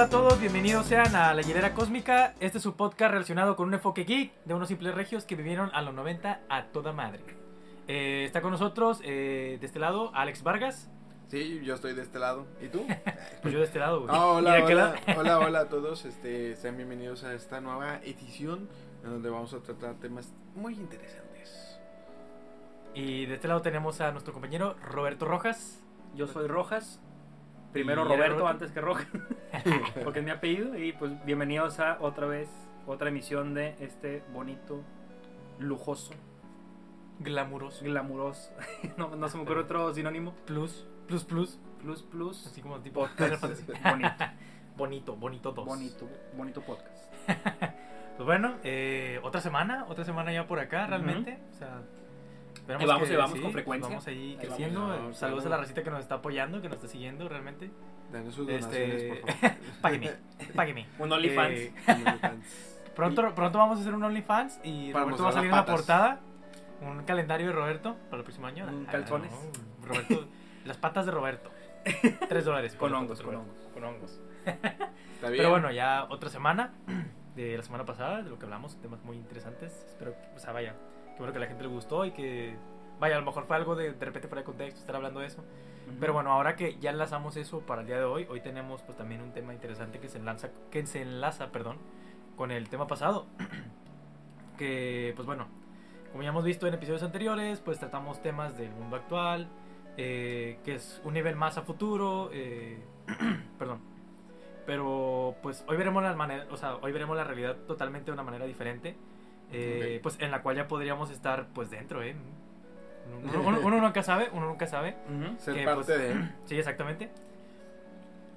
Hola, a todos, bienvenidos sean a La Hilera Cósmica. Este es su podcast relacionado con un enfoque geek de unos simples regios que vivieron a los 90 a toda madre. Eh, está con nosotros, eh, de este lado, Alex Vargas. Sí, yo estoy de este lado. ¿Y tú? Pues yo de este lado, güey. Ah, hola, ¿Y de aquel hola, hola, hola a todos. Este, sean bienvenidos a esta nueva edición en donde vamos a tratar temas muy interesantes. Y de este lado tenemos a nuestro compañero Roberto Rojas. Yo soy Rojas. Primero Roberto Roberto. antes que Rojas. porque es mi apellido. Y pues bienvenidos a otra vez, otra emisión de este bonito, lujoso, Glamuroso. glamuroso. no, no se me ocurre otro sinónimo. Plus, plus, plus. Plus, plus. Así como tipo Podcast. bonito, bonito, bonito dos. bonito, bonito podcast. Pues bueno, eh, otra semana, otra semana ya por acá realmente. O sea, esperamos Ahí vamos, que vamos con frecuencia. Vamos ahí creciendo. vamos. Vamos, Saludos a la racita que nos está apoyando, que nos está siguiendo realmente. Danos sus donaciones, Este, por favor. págueme, págueme. Un OnlyFans. Eh, pronto, pronto vamos a hacer un OnlyFans y Para Roberto va a salir patas. portada. Un calendario de Roberto para el próximo año. Un Ah, calzones. no, Roberto, las patas de Roberto. Tres dólares. Con hongos, con Roberto. Con hongos. Está bien. Pero bueno, ya otra semana de la semana pasada, de lo que hablamos, temas muy interesantes. Espero que, o sea, vaya, bueno que a la gente le gustó y que, vaya, a lo mejor fue algo de, de repente fuera de contexto estar hablando de eso. Pero bueno, ahora que ya enlazamos eso para el día de hoy, hoy tenemos pues también un tema interesante que se enlaza, que se enlaza, perdón, con el tema pasado. que, pues bueno, como ya hemos visto en episodios anteriores, pues tratamos temas del mundo actual, eh, que es un nivel más a futuro, eh, perdón. Pero pues hoy veremos la manera, o sea, hoy veremos la realidad totalmente de una manera diferente, eh, pues en la cual ya podríamos estar pues dentro, ¿eh? Uno, uno- uno nunca sabe, uno nunca sabe. Ujú. Ser que, parte pues, de. Sí, exactamente.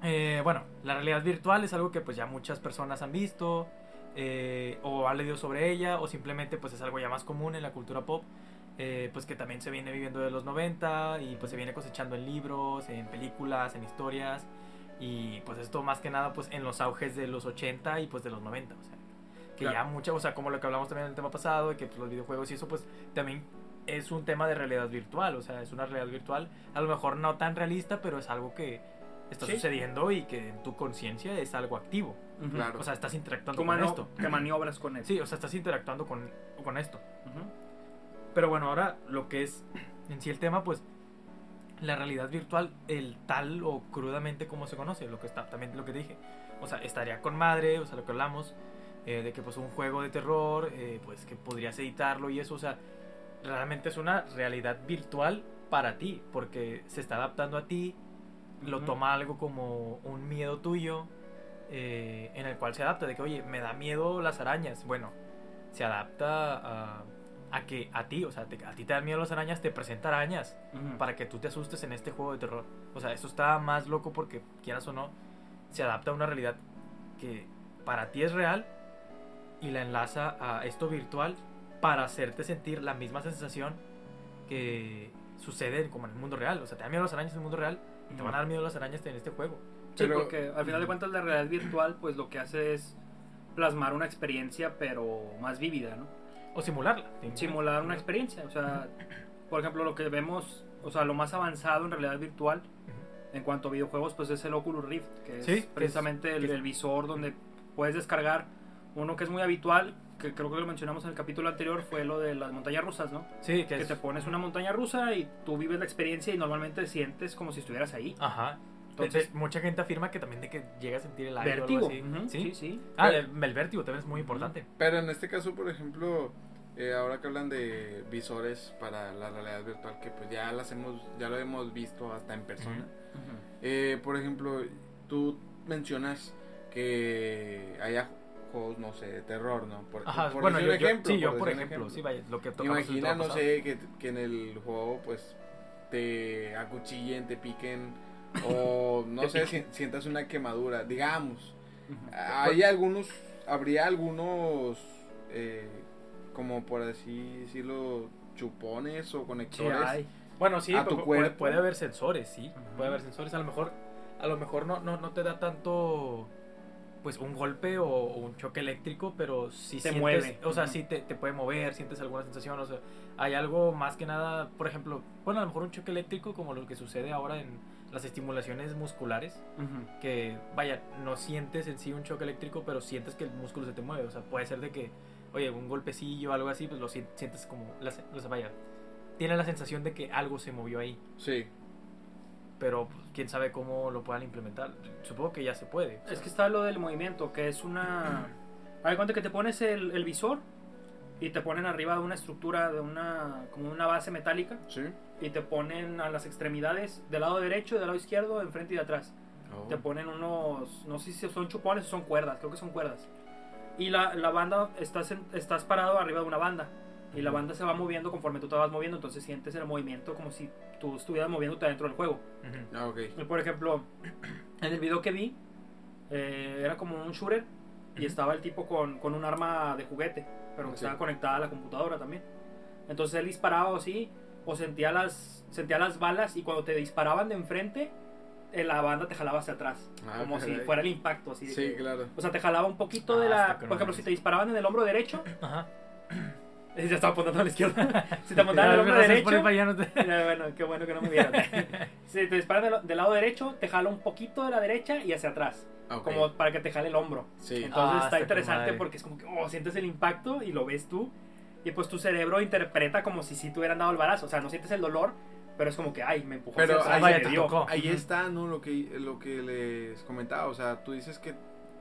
Eh, bueno, la realidad virtual es algo que pues ya muchas personas han visto eh, o han leído sobre ella o simplemente pues es algo ya más común en la cultura pop. eh, pues que también se viene viviendo de los 90 y pues se viene cosechando en libros, en películas, en historias y pues esto más que nada pues en los auges de los 80 y pues de los 90, o sea, que Claro. ya mucha, o sea, como lo que hablamos también en el tema pasado, de que pues, los videojuegos y eso pues también es un tema de realidad virtual, o sea, es una realidad virtual, a lo mejor no tan realista, pero es algo que está Sí. sucediendo y que en tu conciencia es algo activo. Ujú. Claro. O sea, estás interactuando Tú con esto. que maniobras con él. Sí, o sea, estás interactuando con, con esto. Ujú. Pero bueno, ahora lo que es en sí el tema, pues la realidad virtual, el tal o crudamente como se conoce, lo que está también lo que dije. O sea, estaría con madre, o sea, lo que hablamos eh, de que pues un juego de terror, eh, pues que podrías editarlo y eso, o sea, realmente es una realidad virtual para ti, porque se está adaptando a ti, lo toma algo como un miedo tuyo, eh, en el cual se adapta, de que, oye, me da miedo las arañas. Bueno, se adapta a, a que a ti, o sea, te- a ti te dan miedo las arañas, te presenta arañas para que tú te asustes en este juego de terror. O sea, eso está más loco porque, quieras o no, se adapta a una realidad que para ti es real y la enlaza a esto virtual para hacerte sentir la misma sensación que sucede como en el mundo real. O sea, te dan miedo las arañas en el mundo real y te van a dar miedo las arañas en este juego. Sí, Pero- porque al final de cuentas la realidad virtual pues lo que hace es plasmar una experiencia pero más vívida, ¿no? O simularla. Simular una experiencia, o sea, por ejemplo lo que vemos, o sea, lo más avanzado en realidad virtual en cuanto a videojuegos pues es el Oculus Rift, que es Sí, que es- precisamente el, que es- el visor donde puedes descargar uno que es muy habitual, que creo que lo mencionamos en el capítulo anterior, fue lo de las montañas rusas, ¿no? Sí, que, Que es... te pones una montaña rusa y tú vives la experiencia y normalmente sientes como si estuvieras ahí. Ajá. Entonces- mucha gente afirma que también de que llega a sentir el aire o Vértigo. algo así. ¿Sí? sí, sí. Ah, el, el vértigo también es muy importante. Pero en este caso, por ejemplo, eh, ahora que hablan de visores para la realidad virtual, que pues ya las hemos, ya lo hemos visto hasta en persona. Eh, por ejemplo, tú mencionas que haya juegos, no sé, de terror, ¿no? Por, Ajá, por bueno, yo, un yo- ejemplo, sí, yo por ejemplo, sí, vaya, lo que Imagina, no sé, que, que en el juego pues te acuchillen, te piquen o no sé, si- sientas una quemadura, digamos. Hay algunos, habría algunos, eh, como por así decirlo, chupones o Sí, conectores. hay. Bueno, sí, a tu pu- cuerpo. puede haber sensores, sí, puede haber sensores, a lo mejor a lo mejor no no, no te da tanto pues un golpe o, o un choque eléctrico, pero sí Te sientes, mueve. o sea, Ujú. sí te, te puede mover, sientes alguna sensación, o sea, hay algo más que nada, por ejemplo, bueno, a lo mejor un choque eléctrico como lo que sucede ahora en las estimulaciones musculares, que vaya, no sientes en sí un choque eléctrico, pero sientes que el músculo se te mueve. O sea, puede ser de que, oye, un golpecillo o algo así, pues lo sien- sientes como, la, se- o sea, vaya, tiene la sensación de que algo se movió ahí. Sí. Pero pues, quién sabe cómo lo puedan implementar. Supongo que ya se puede. sea, Es que está lo del movimiento, que es una... De cuenta que te pones el, el visor y te ponen arriba de una estructura, de una como una base metálica, Sí. y te ponen a las extremidades del lado derecho y del lado izquierdo, de enfrente y de atrás. Oh. Te ponen unos, no sé si son chupones o son cuerdas, creo que son cuerdas. Y la, la banda, estás, en- estás parado arriba de una banda. Y la banda se va moviendo conforme tú te vas moviendo, entonces sientes el movimiento como si tú estuvieras moviéndote dentro del juego. ujú. Ah, ok. Y, Por ejemplo, en el video que vi, eh, era como un shooter y Ujú. estaba el tipo con, con un arma de juguete, pero que Sí. estaba conectada a la computadora también. Entonces él disparaba así, o sentía las, sentía las balas y cuando te disparaban de enfrente, eh, la banda te jalaba hacia atrás, Ah, como si fuera el impacto. Así de Sí, que- claro. O sea, te jalaba un poquito Ah, de la... Por ejemplo, si te disparaban en el hombro derecho, Ajá. ya estaba apuntando a la izquierda. si te apuntaban en el hombro derecho... no te- Ya, bueno, qué bueno que no me vieron. si te disparan del, del lado derecho, te jala un poquito de la derecha y hacia atrás. Ah. Como para que te jale el hombro. Sí. Entonces Ah, está interesante porque es como que, oh, sientes el impacto y lo ves tú. Y pues tu cerebro interpreta como si sí te hubieran dado el balazo. O sea, no sientes el dolor, pero es como que, ay, me empujó Pero hacia atrás ahí. Ahí Ujú. está, ¿no? Lo que, lo que les comentaba. O sea, tú dices que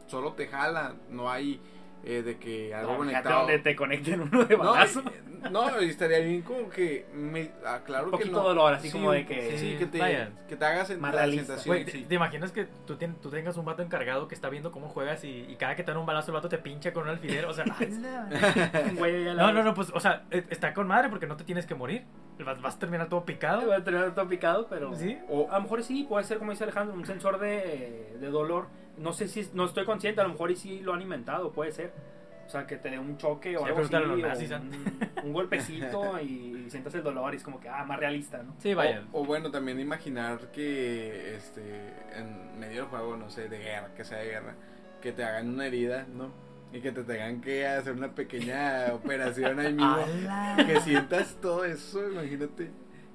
solo te jala, no hay eh, de que algo No, conectado. donde te conecten uno de No, balazo. y- no, y estaría bien como que me, ah, claro Un que poquito no. dolor, así Sí, como de que- sí, que te, que te hagas en Más la sensación. ¿te, sí. te imaginas que tú, tien- tú tengas un vato encargado que está viendo cómo juegas y, y cada que te dan un balazo el vato te pincha con un alfiler? O sea, Un güey ya la no, no, no, pues, o sea, eh, está con madre porque no te tienes que morir. Vas, vas a terminar todo picado. Va a terminar todo picado, pero... ¿Sí? O- A lo mejor sí, puede ser como dice Alejandro, un sensor de, de dolor. No sé si, no estoy consciente, a lo mejor y sí lo han inventado, puede ser. O sea, que te dé un choque o Sí, algo así, pregúntale a los o nazis, un, un golpecito y sientas el dolor y es como que, ah, más realista, ¿no? Sí, vaya. O, o bueno, también imaginar que este en medio del juego, no sé, de guerra, que sea de guerra, que te hagan una herida, ¿no? Y que te tengan que hacer una pequeña operación ahí mismo. ¡Hala! Que sientas todo eso, imagínate.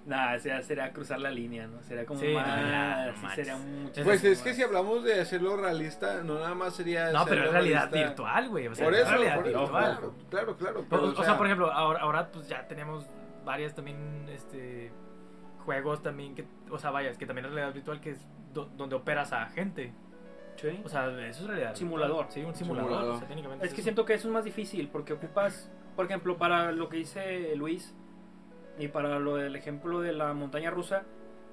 Nada, sería, sería cruzar la línea, ¿no? Sería como Sí, más, no sí, sería mucho Pues es que si hablamos de hacerlo realista, no nada más sería. No, pero es realidad realista. virtual, güey. O sea, Por es eso, realidad por eso, virtual. claro, claro, claro. O, pero, o sea, por ejemplo, ahora, ahora pues ya tenemos varias también este juegos también que, o sea, vaya, es que también es realidad virtual que es do- donde operas a gente. Sí. O sea, eso es realidad. Simulador. virtual. Sí, un simulador. Simulador. o sea, técnicamente Es que eso. siento que eso es más difícil porque ocupas, por ejemplo, para lo que dice Luis y para lo del ejemplo de la montaña rusa,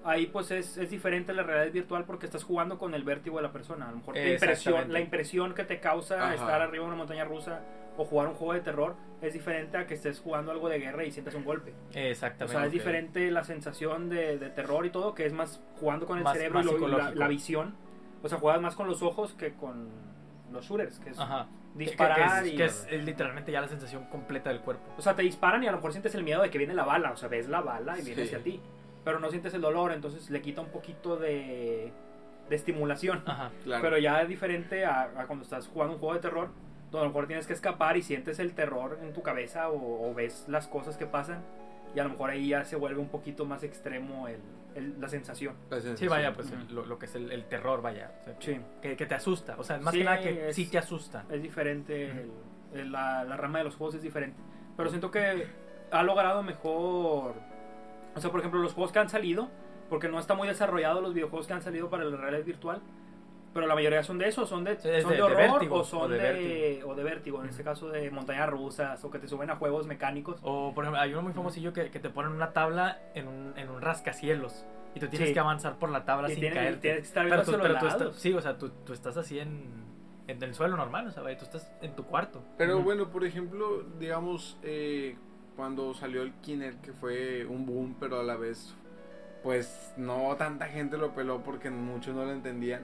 ahí pues es, es diferente la realidad virtual porque estás jugando con el vértigo de la persona. A lo mejor la impresión, la impresión que te causa Ajá. estar arriba de una montaña rusa o jugar un juego de terror es diferente a que estés jugando algo de guerra y sientas un golpe. O Exactamente. sea, es diferente la sensación de, de terror y todo, que es más jugando con el Más- cerebro más y la, la visión. O sea, juegas más con los ojos que con los shooters, que es Ajá. Que- que- disparar que, es, y... que es, es literalmente ya la sensación completa del cuerpo. O sea, te disparan y a lo mejor sientes el miedo de que viene la bala. O sea, ves la bala y viene Sí. hacia ti. Pero no sientes el dolor, entonces le quita un poquito de, de estimulación. Ajá. claro. Pero ya es diferente a, a cuando estás jugando un juego de terror, donde a lo mejor tienes que escapar y sientes el terror en tu cabeza o, o ves las cosas que pasan. Y a lo mejor ahí ya se vuelve un poquito más extremo el, el- la sensación. La Sí, sensación. vaya, pues el- lo, lo que es el, el terror, vaya. O sea, Sí. que, que te asusta. O sea, más Sí, que nada que es- sí te asusta. Es diferente, Ujú. el- el- la, la rama de los juegos es diferente. Pero siento que ha logrado mejor. O sea, por ejemplo, los juegos que han salido, porque no está muy desarrollado los videojuegos que han salido para la realidad virtual. Pero la mayoría son de eso, son de, son de- de de horror vértigo, o son o de de, vértigo. o de vértigo. En este caso de montañas rusas o que te suben a juegos mecánicos. O, por ejemplo, hay uno muy famosillo que, que te ponen una tabla en un, en un rascacielos. Y tú tienes Sí. que avanzar por la tabla Y sin tienes, caerte. tienes que estar Pero viendo tú, pero tú estás, sí, o sea, tú, tú estás así en, en el suelo normal, o sea, vaya, tú estás en tu cuarto. Pero bueno, por ejemplo, digamos, eh, cuando salió el Kinect, que fue un boom, pero a la vez, pues no tanta gente lo peló porque muchos no lo entendían.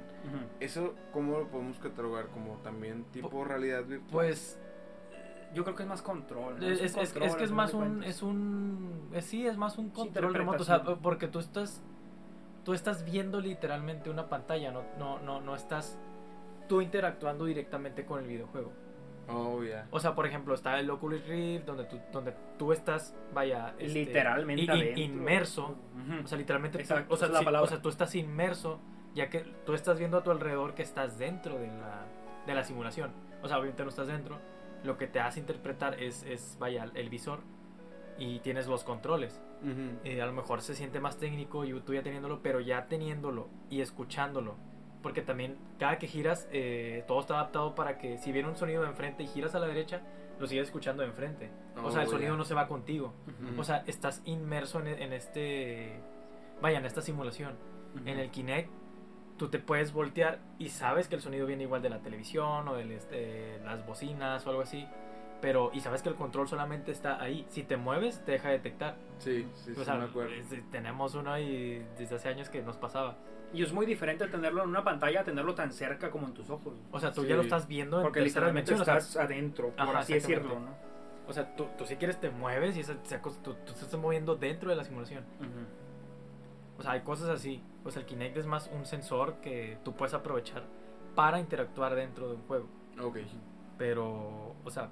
¿Eso cómo lo podemos catalogar? ¿Como también tipo realidad virtual? Pues Yo creo que es más control. ¿no? es, un es- es- control, es que es más un, cuentas. es un, es- sí, es más un control remoto, o sea, porque tú estás, tú estás viendo literalmente una pantalla, no, no, no, no estás tú interactuando directamente con el videojuego. Oh, ya. O sea, por ejemplo, está el Oculus Rift, donde tú, donde tú estás, vaya, este, Literalmente i- i- adentro. inmerso. Ujú. O sea, literalmente, Exacto, o, sea, la palabra. o sea, tú estás inmerso, ya que tú estás viendo a tu alrededor que estás dentro de la, de la simulación. O sea, obviamente no estás dentro. Lo que te hace interpretar es, es vaya, el visor y tienes los controles. Ujú. Eh, a lo mejor se siente más técnico y tú ya teniéndolo, pero ya teniéndolo y escuchándolo. Porque también cada que giras, eh, todo está adaptado para que si viene un sonido de enfrente y giras a la derecha, lo sigues escuchando de enfrente. o sea, el Oh, sonido ya. no se va contigo. Ujú. O sea, estás inmerso en, en este... Vaya, en esta simulación. Ujú. En el Kinect, tú te puedes voltear y sabes que el sonido viene igual de la televisión o de este, las bocinas o algo así. Pero, y sabes que el control solamente está ahí. Si te mueves, te deja detectar. Sí, sí, sí, O sea, me acuerdo. tenemos uno y desde hace años que nos pasaba. Y es muy diferente tenerlo en una pantalla a tenerlo tan cerca como en tus ojos. O sea, tú Sí. ya lo estás viendo en Porque literalmente dimensión. O sea, estás adentro, por Ajá, así decirlo. ¿no? o sea, tú, tú si quieres te mueves y esa- esa cosa- tú, tú estás moviendo dentro de la simulación. O sea, hay cosas así. O sea, el Kinect es más un sensor que tú puedes aprovechar para interactuar dentro de un juego. Ok. Pero, o sea,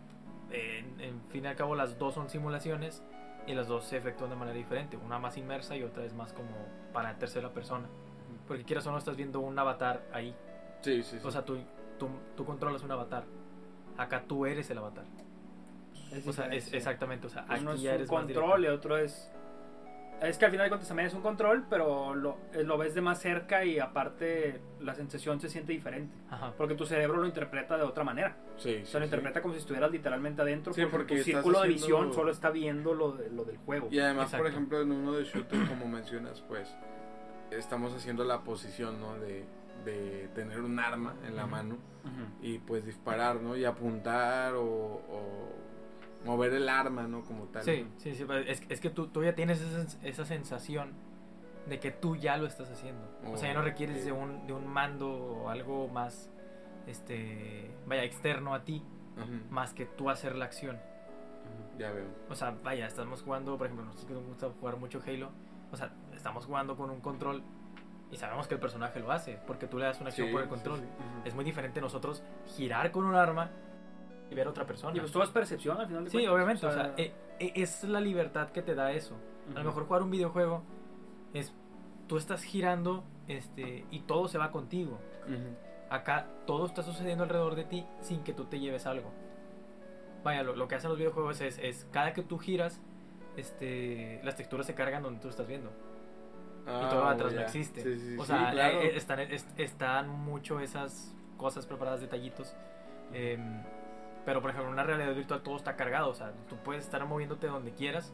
en, en fin y al cabo las dos son simulaciones y las dos se efectúan de manera diferente. Una más inmersa y otra es más como para tercera persona. Porque quieras o no estás viendo un avatar ahí. Sí, sí, sí. O sea, tú, tú, tú controlas un avatar. Acá tú eres el avatar. Es O sea, es exactamente. O sea, aquí Uno es ya un eres control y otro es... Es que al final de cuentas también es un control, pero lo, eh, lo ves de más cerca y aparte la sensación se siente diferente. Ajá. Porque tu cerebro lo interpreta de otra manera. sí, O sí, sea, lo sí. interpreta como si estuvieras literalmente adentro. Sí, porque, porque tu círculo de visión solo está viendo lo, de- lo del juego. Y además, Exacto. por ejemplo, en uno de shooter, como mencionas, pues estamos haciendo la posición, ¿no? De, de tener un arma en la mano y pues disparar, ¿no? Y apuntar o, o mover el arma, ¿no? Como tal. Sí, sí, sí. pero Es, es que tú, tú ya tienes esa, esa sensación de que tú ya lo estás haciendo. O sea, ya no requieres de un, de un mando o algo más, este, vaya, externo a ti, más que tú hacer la acción. Ya veo. O sea, vaya, estamos jugando, por ejemplo, nosotros que nos gusta jugar mucho Halo, o sea, estamos jugando con un control y sabemos que el personaje lo hace, porque tú le das una acción Sí, por el sí, control. sí. Ujú. Es muy diferente nosotros girar con un arma y ver a otra persona. Y pues todo es percepción al final de Sí, cuentas. obviamente, o sea, eh, eh, es la libertad que te da eso. A lo mejor jugar un videojuego es tú estás girando este y todo se va contigo. Acá todo está sucediendo alrededor de ti sin que tú te lleves algo. Vaya, lo, lo que hacen los videojuegos es, es cada que tú giras, este, las texturas se cargan donde tú estás viendo. Y todo Ah, atrás no existe. Sí, sí, o sí, sea, claro. eh, están, es- están mucho esas cosas preparadas, detallitos. em, pero por ejemplo, en una realidad virtual todo está cargado. O sea, tú puedes estar moviéndote donde quieras.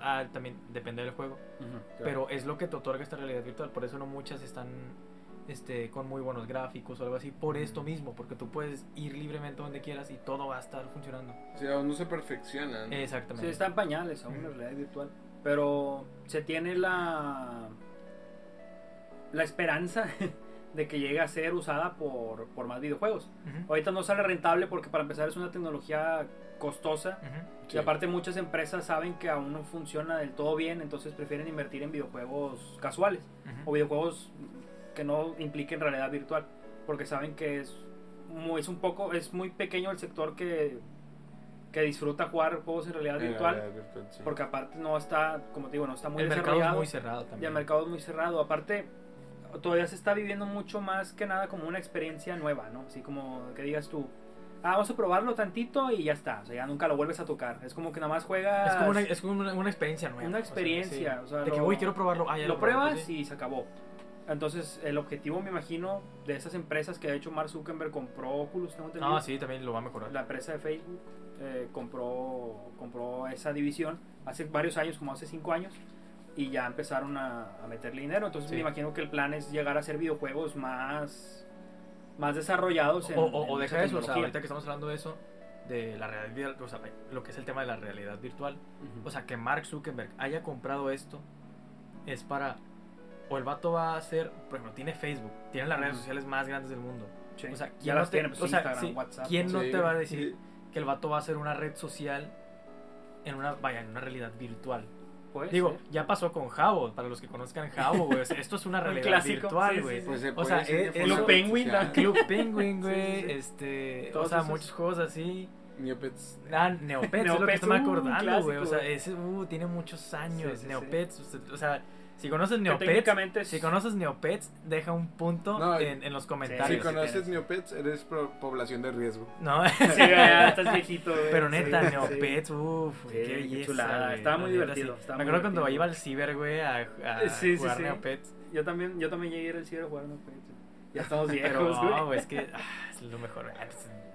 Ah, también depende del juego. Ujú. Pero es lo que te otorga esta realidad virtual. Por eso no muchas están este, con muy buenos gráficos o algo así. Por esto mismo, porque tú puedes ir libremente donde quieras y todo va a estar funcionando. Sí, aún no se perfecciona. ¿no? Exactamente. Sí, está en pañales aún la Ujú. realidad virtual. Pero se tiene la la esperanza de que llegue a ser usada por, por más videojuegos. Ujú, Ahorita no sale rentable porque para empezar es una tecnología costosa ujú. Sí. y aparte muchas empresas saben que aún no funciona del todo bien, entonces prefieren invertir en videojuegos casuales Ujú. o videojuegos que no impliquen realidad virtual porque saben que es muy, es un poco es muy pequeño el sector que que disfruta jugar juegos en realidad En virtual realidad virtual, sí. porque aparte no está como te digo no está muy el mercado es desarrollado muy cerrado y también. el mercado es muy cerrado aparte todavía se está viviendo mucho más que nada como una experiencia nueva no así como que digas tú ah vamos a probarlo tantito y ya está o sea ya nunca lo vuelves a tocar es como que nada más juegas Es como una, es como una, una experiencia nueva. Una o sea, experiencia, sí. o sea, de que, lo- uy, quiero probarlo. Ah, ya lo probé, pruebas pues, sí. y se acabó. Entonces, el objetivo, me imagino, de esas empresas que de hecho Mark Zuckerberg compró Oculus, tengo entendido. Ah, sí, también lo va a mejorar. La empresa de Facebook eh, compró, compró esa división hace varios años, como hace cinco años, y ya empezaron a, a meterle dinero. Entonces, Sí. me imagino que el plan es llegar a hacer videojuegos más, más desarrollados. En, o, o, o en deja esa eso, o sea, ahorita que estamos hablando de eso, de la realidad, o sea, lo que es el tema de la realidad virtual. O sea, que Mark Zuckerberg haya comprado esto es para. O el vato va a hacer. Por ejemplo, tiene Facebook, tiene las redes Ujú. sociales más grandes del mundo. Sí. O sea, ya ¿quién las no te- tiene, pues, o sea, Instagram, sí, WhatsApp. ¿quién ¿no? no Sí, te va a decir sí. Que el vato va a hacer una red social en una, vaya, en una realidad virtual? Puede Digo, ya pasó con Jabo, para los que conozcan Jabo, güey. o sea, esto es una Un realidad clásico, virtual, güey. sí, sí. Pues se O sea, fue lo una Penguin. Club Penguin, güey, Sí, sí, sí. este, o sea, esos. muchos juegos así. Neopets. Ah, Neopets, es lo que Neopets, estoy me uh, acordando, güey. O sea, ese, uh, tiene muchos años. Sí, sí, sí. Neopets, o sea, si conoces Neopets, técnicamente es- si conoces Neopets, deja un punto No, en, en los Si comentarios. sí, conoces. Neopets, eres pro- población de riesgo. No, Sí, ya estás viejito, güey. pero neta, Sí, sí. Neopets, uff, Sí, qué belleza. chulada, güey, estaba muy divertido, sí. estaba Me muy acuerdo cuando iba al ciber, güey, a, a Sí, sí, jugar sí. Neopets. Yo también, yo también llegué a ir al ciber a jugar, no pues, Ya estamos viejos, Pero güey. no, güey, es que ah, es lo mejor.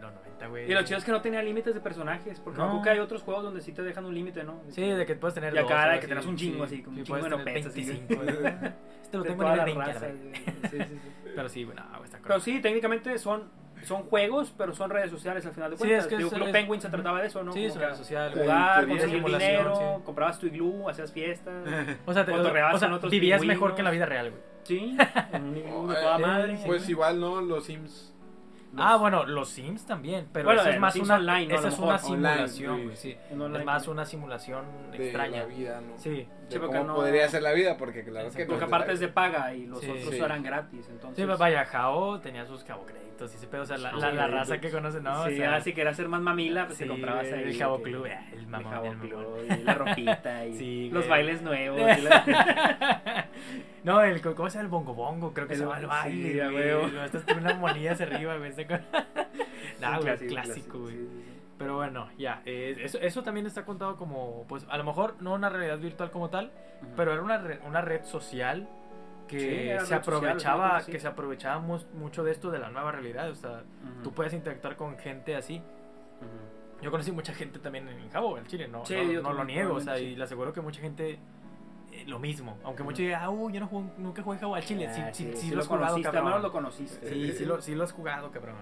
En los 90, güey. Y lo chido es que no tenía límites de personajes, porque No. que hay otros juegos donde sí te dejan un límite, ¿no? Sí, de que puedes tener Y acá dos, de que tenés un chingo, así, con un chingo de tener Neopets, así, 25, güey. güey. Este lo de tengo en la el 20, raza. Sí, sí, sí. Pero sí, bueno, güey, está Pero sí, técnicamente son, son juegos, pero son redes sociales al final de Sí, cuentas. es que Digo, Club es- Penguin se trataba de eso, ¿no? Sí, Como es que una red social. Jugar, conseguir dinero, sí. comprabas tu iglú, hacías fiestas. O sea, te, Cotorreabas o sea, otros vivías pingüinos. mejor que en la vida real, güey. Sí, en un iglú de toda eh, madre. Pues igual, ¿no? Los Sims. Ah, bueno, los Sims también, pero Bueno, eso es más Sims una online, ¿no? Esa es una simulación, sí. Online Es más una simulación de extraña. la vida, ¿no? Sí. De Sí, porque cómo no- podría ser la vida, porque claro que Exacto. no Porque aparte es de paga y los Sí. otros Sí. eran gratis, entonces... Sí, pues, vaya, Jao tenía sus cabo créditos y ese pedo, o sea, la, raza que conoce, ¿no? sí, o sea, si querías ser más mamila, pues te comprabas ahí. el Jabo que- Club, eh, el el mamón, Jabo el. Club, y la ropita, y Sí, los bailes nuevos. no, el, ¿cómo se llama? El bongo bongo, creo que se llama el baile, güey. con unas monillas arriba, güey. Con- nah, güey, clásico, clásico, güey. sí, sí. Pero bueno, ya, eh, eso, eso también está contado como, pues, a lo mejor no una realidad virtual como tal, Ujú. pero era una, re- una red social que Sí, se social, aprovechaba, creo que se aprovechaba mu- mucho de esto de la nueva realidad, o sea, Ujú. tú puedes interactuar con gente así. Ujú. Yo conocí mucha gente también en Jabo, en Chile, no, no, no lo niego, o sea, y le aseguro que mucha gente lo mismo, aunque muchos digan, ah, uh, yo no jugué- nunca jugué al Chile, sí, Ah, sí, sí, sí lo lo has jugado, cabrón. lo conociste. Sí, sí lo, sí lo has jugado, cabrón.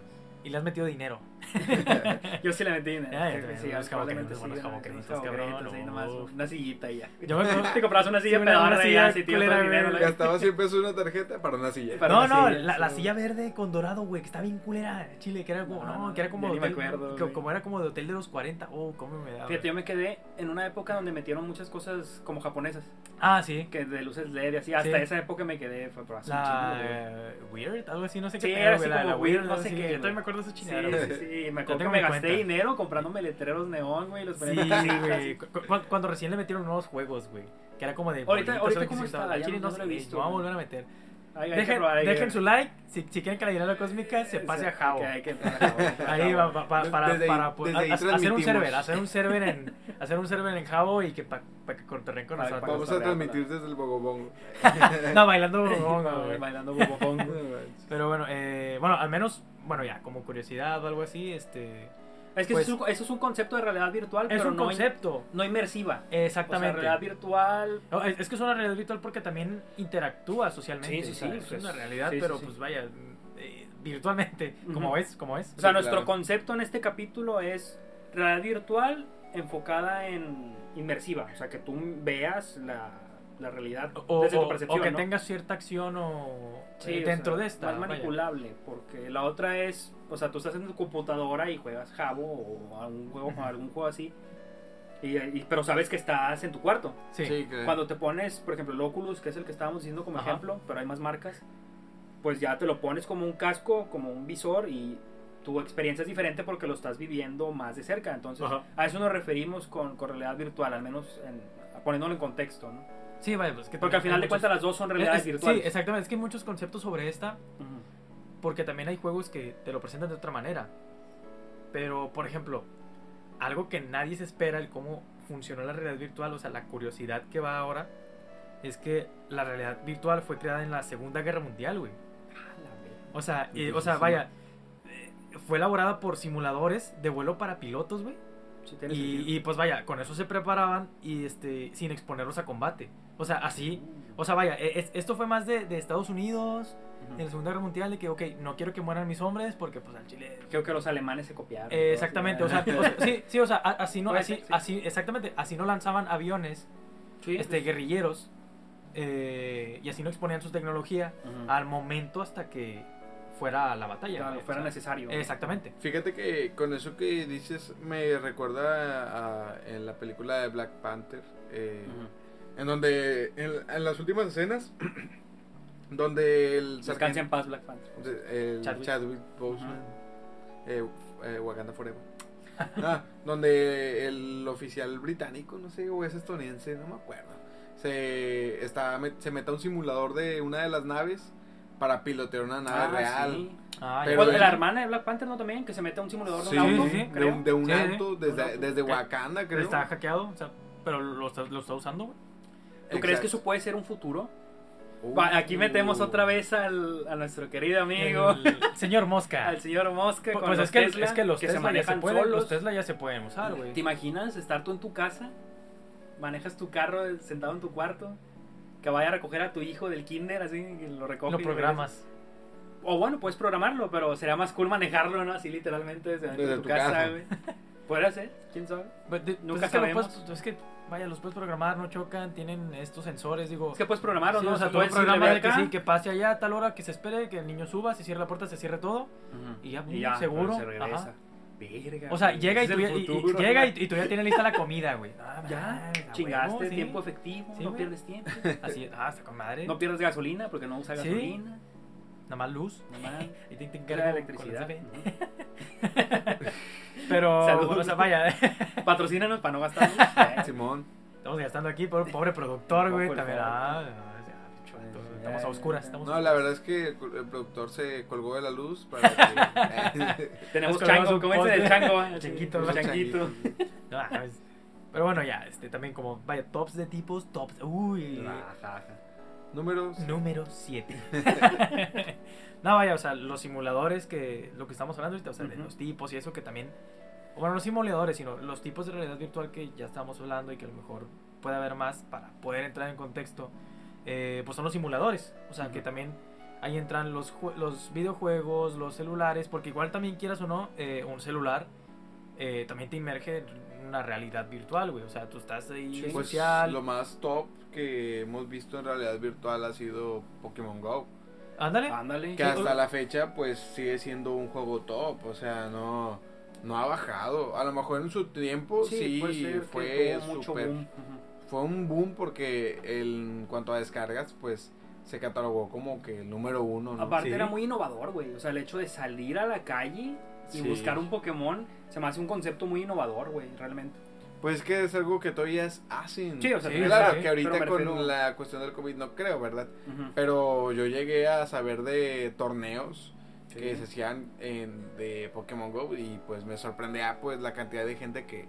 Y le has metido dinero. Yo sí le metí yo también, sí, unos jaboqueritos, sí, unos jaboqueritos, cabrón, nomás, una sillita y ya. Yo me acuerdo- Te comprabas una silla Sí, y silla ya, si dinero. Gastaba 100 pesos una tarjeta para una silla. Para no, una no, silla, la, la sí. silla verde con dorado, güey, que está bien culera, Chile, que era como, No, que era como me acuerdo, como era como de hotel de los 40, oh, cómo me daba. Fíjate, yo me quedé en una época donde metieron muchas cosas como japonesas, Ah, sí. que de luces LED y así. Hasta Sí. esa época me quedé, fue por un La eh, Weird, algo así, no sé Sí, qué. era pedo, así güey, la, como Weird, no sé así, qué, Yo también me acuerdo de esa Sí, chingadera. sí, sí, me acuerdo que me gasté cuenta. dinero comprándome letreros neón, güey, los Sí, güey. cu- cu- Cuando recién le metieron nuevos juegos, güey. Que era como de. Ahorita- ahorita ¿cómo sí está? estaba- Al Ya chile no no lo he visto, no voy a volver a meter. Hay Dejen, probar, su like. Si, si quieren que la dinero cósmica se pase a Jao. A Ahí va, va- va- para, Desde para desde hacer un server, hacer un server en hacer un server en Jabo y que para que cortorren con Para- nosotros. Vamos a transmitir desde el Bogobongo. No, bailando bongo, güey. Bailando bobopong. Pero bueno, eh, bueno, al menos, bueno, ya, como curiosidad o algo así, este Es que Pues- eso, es un, eso es un concepto de realidad virtual, es pero un no, in- concepto. no inmersiva. Exactamente. O sea, realidad virtual. No, es, es que es una realidad virtual porque también interactúa socialmente. Sí, sí, o sí, Es una realidad, sí, pero sí. pues vaya, eh, virtualmente, como Ujú. es, como es. O sea, Sí, nuestro claro. concepto en este capítulo es realidad virtual enfocada en inmersiva. O sea, que tú veas la, la realidad O, desde o- tu percepción. o que ¿no? tengas cierta acción o Sí, eh, o dentro sea, de esta. Más vaya. manipulable, porque la otra es, o sea, tú estás en tu computadora y juegas Jabo o algún juego, algún juego así, y, y- pero sabes que estás en tu cuarto. Sí. que- Cuando te pones, por ejemplo, el Oculus, que es el que estábamos diciendo como Ajá. ejemplo, pero hay más marcas, pues ya te lo pones como un casco, como un visor y tu experiencia es diferente porque lo estás viviendo más de cerca. Entonces, Ajá. a eso nos referimos con, con realidad virtual, al menos en- poniéndolo en contexto, ¿no? Sí, vaya, pues que Porque al final de muchos- cuentas las dos son realidades es- virtuales. Sí, exactamente. Es que hay muchos conceptos sobre esta, Ujú. Porque también hay juegos que te lo presentan de otra manera. Pero, por ejemplo, algo que nadie se espera, el cómo funcionó la realidad virtual, o sea, la curiosidad que va ahora, es que la realidad virtual fue creada en la Segunda Guerra Mundial, güey. O sea, y- o sea, vaya, eh, fue elaborada por simuladores de vuelo para pilotos, güey. Sí. Y, y, pues vaya, con eso se preparaban y este sin exponerlos a combate. O sea, así, o sea, vaya, e- es- esto fue más de, de Estados Unidos En la Segunda Guerra Mundial de que, ok, no quiero que mueran mis hombres porque pues al Chile... Creo que los alemanes se copiaron. Eh, exactamente, o sea, o sea, sí, sí, o sea, así no, así, ser, sí. así, exactamente, así no lanzaban aviones, Sí, este, pues. guerrilleros, eh, y así no exponían su tecnología al momento hasta que fuera la batalla. Claro, fuera o sea, necesario. Exactamente. Fíjate que con eso que dices me recuerda a, en la película de Black Panther. eh. En donde, en, en las últimas escenas, donde el Descansa en paz, Black Panther. el Chadwick. Chadwick, Boseman, eh, eh, Wakanda Forever. Ah, donde el oficial británico, no sé, o es estadounidense, no me acuerdo. Se, está, se mete a un simulador de una de las naves para pilotear una nave Ah, real. sí. Ah, Pero Pues, el- la hermana de Black Panther, ¿no? También, que se mete a un simulador de Sí, un auto, sí, de de un desde, desde. Wakanda, creo. Está hackeado, o sea, pero lo está, lo está usando, güey. ¿Tú crees que eso puede ser un futuro? Uh, Va, Aquí metemos otra vez al, a nuestro querido amigo, El señor Mosca. al señor Mosca, Pues, con pues los es, que, Tesla, es que los se Tesla ya se manejan pueden, solos. los Tesla ya se pueden usar, güey. ¿Te imaginas estar tú en tu casa, manejas tu carro sentado en tu cuarto, que vaya a recoger a tu hijo del kinder, así, que lo recoge Lo programas. O bueno, puedes programarlo, pero sería más cool manejarlo, ¿no? Así literalmente desde, tu, tu casa, güey. Podría ser, quién sabe. Pues, de- pues Nunca es que lo sabemos. puedes- es que, vaya, los puedes programar, no chocan, tienen estos sensores, digo. Es que puedes programarlo, sí, ¿no? o sea, tú puedes decirle, programa "Ve de que acá". sí, que pase allá a tal hora, que se espere, que el niño suba, se cierre la puerta, se cierre todo. Y ya, Y ya, seguro. se regresa. Ajá. Verga, O sea, llega y tú y- llega y, tú ya tienes lista la comida, güey. Ah, Ya, chingaste, huevo, sí. tiempo efectivo, Sí, no pierdes tiempo. Así, ah, está con madre. No pierdes gasolina porque no usa Sí. gasolina. Nada más luz. Nomás Y te, te era encargo electricidad. con el CFE. Pero, Salud. o sea, vaya. Patrocínanos para no gastar. Eh, Simón. estamos gastando aquí por pobre productor, güey. También, ah, no, estamos a oscuras. Estamos No, a la verdad es que el, productor se colgó de la luz para que... Tenemos que chango, un ¿cómo dice el poste. chango? eh? Changuito, El ¿no? changuito. No, Pero bueno, ya, este también como, vaya, tops de tipos, tops. Uy, Ajá, ajá. Números. número 7. no, vaya, o sea, los simuladores que, lo que estamos hablando ahorita, o sea, de Ujú. los tipos y eso que también, bueno, no simuladores, sino los tipos de realidad virtual que ya estamos hablando y que a lo mejor puede haber más para poder entrar en contexto, eh, pues son los simuladores. O sea, que Ujú. también ahí entran los, los videojuegos, los celulares, porque igual también quieras o no, eh, un celular eh, también te inmerge en una realidad virtual, güey. O sea, tú estás ahí Sí. Pues social. lo más top que hemos visto en realidad virtual ha sido Pokémon Go. Ándale. Ándale. Que hasta la fecha pues sigue siendo un juego top, o sea, no no ha bajado. A lo mejor en su tiempo sí, que fue súper- boom. Fue un boom porque el- en cuanto a descargas pues se catalogó como que el número uno, ¿no? Aparte Sí. era muy innovador, güey. O sea, el hecho de salir a la calle y Sí. buscar un Pokémon se me hace un concepto muy innovador, güey, realmente. Pues que es algo que todavía hacen. Sí, o sea, Sí, claro que ahorita con refiero- la cuestión del COVID no creo, ¿verdad? Pero yo llegué a saber de torneos Sí. que se hacían en, de Pokémon Go y pues me sorprendía pues la cantidad de gente que,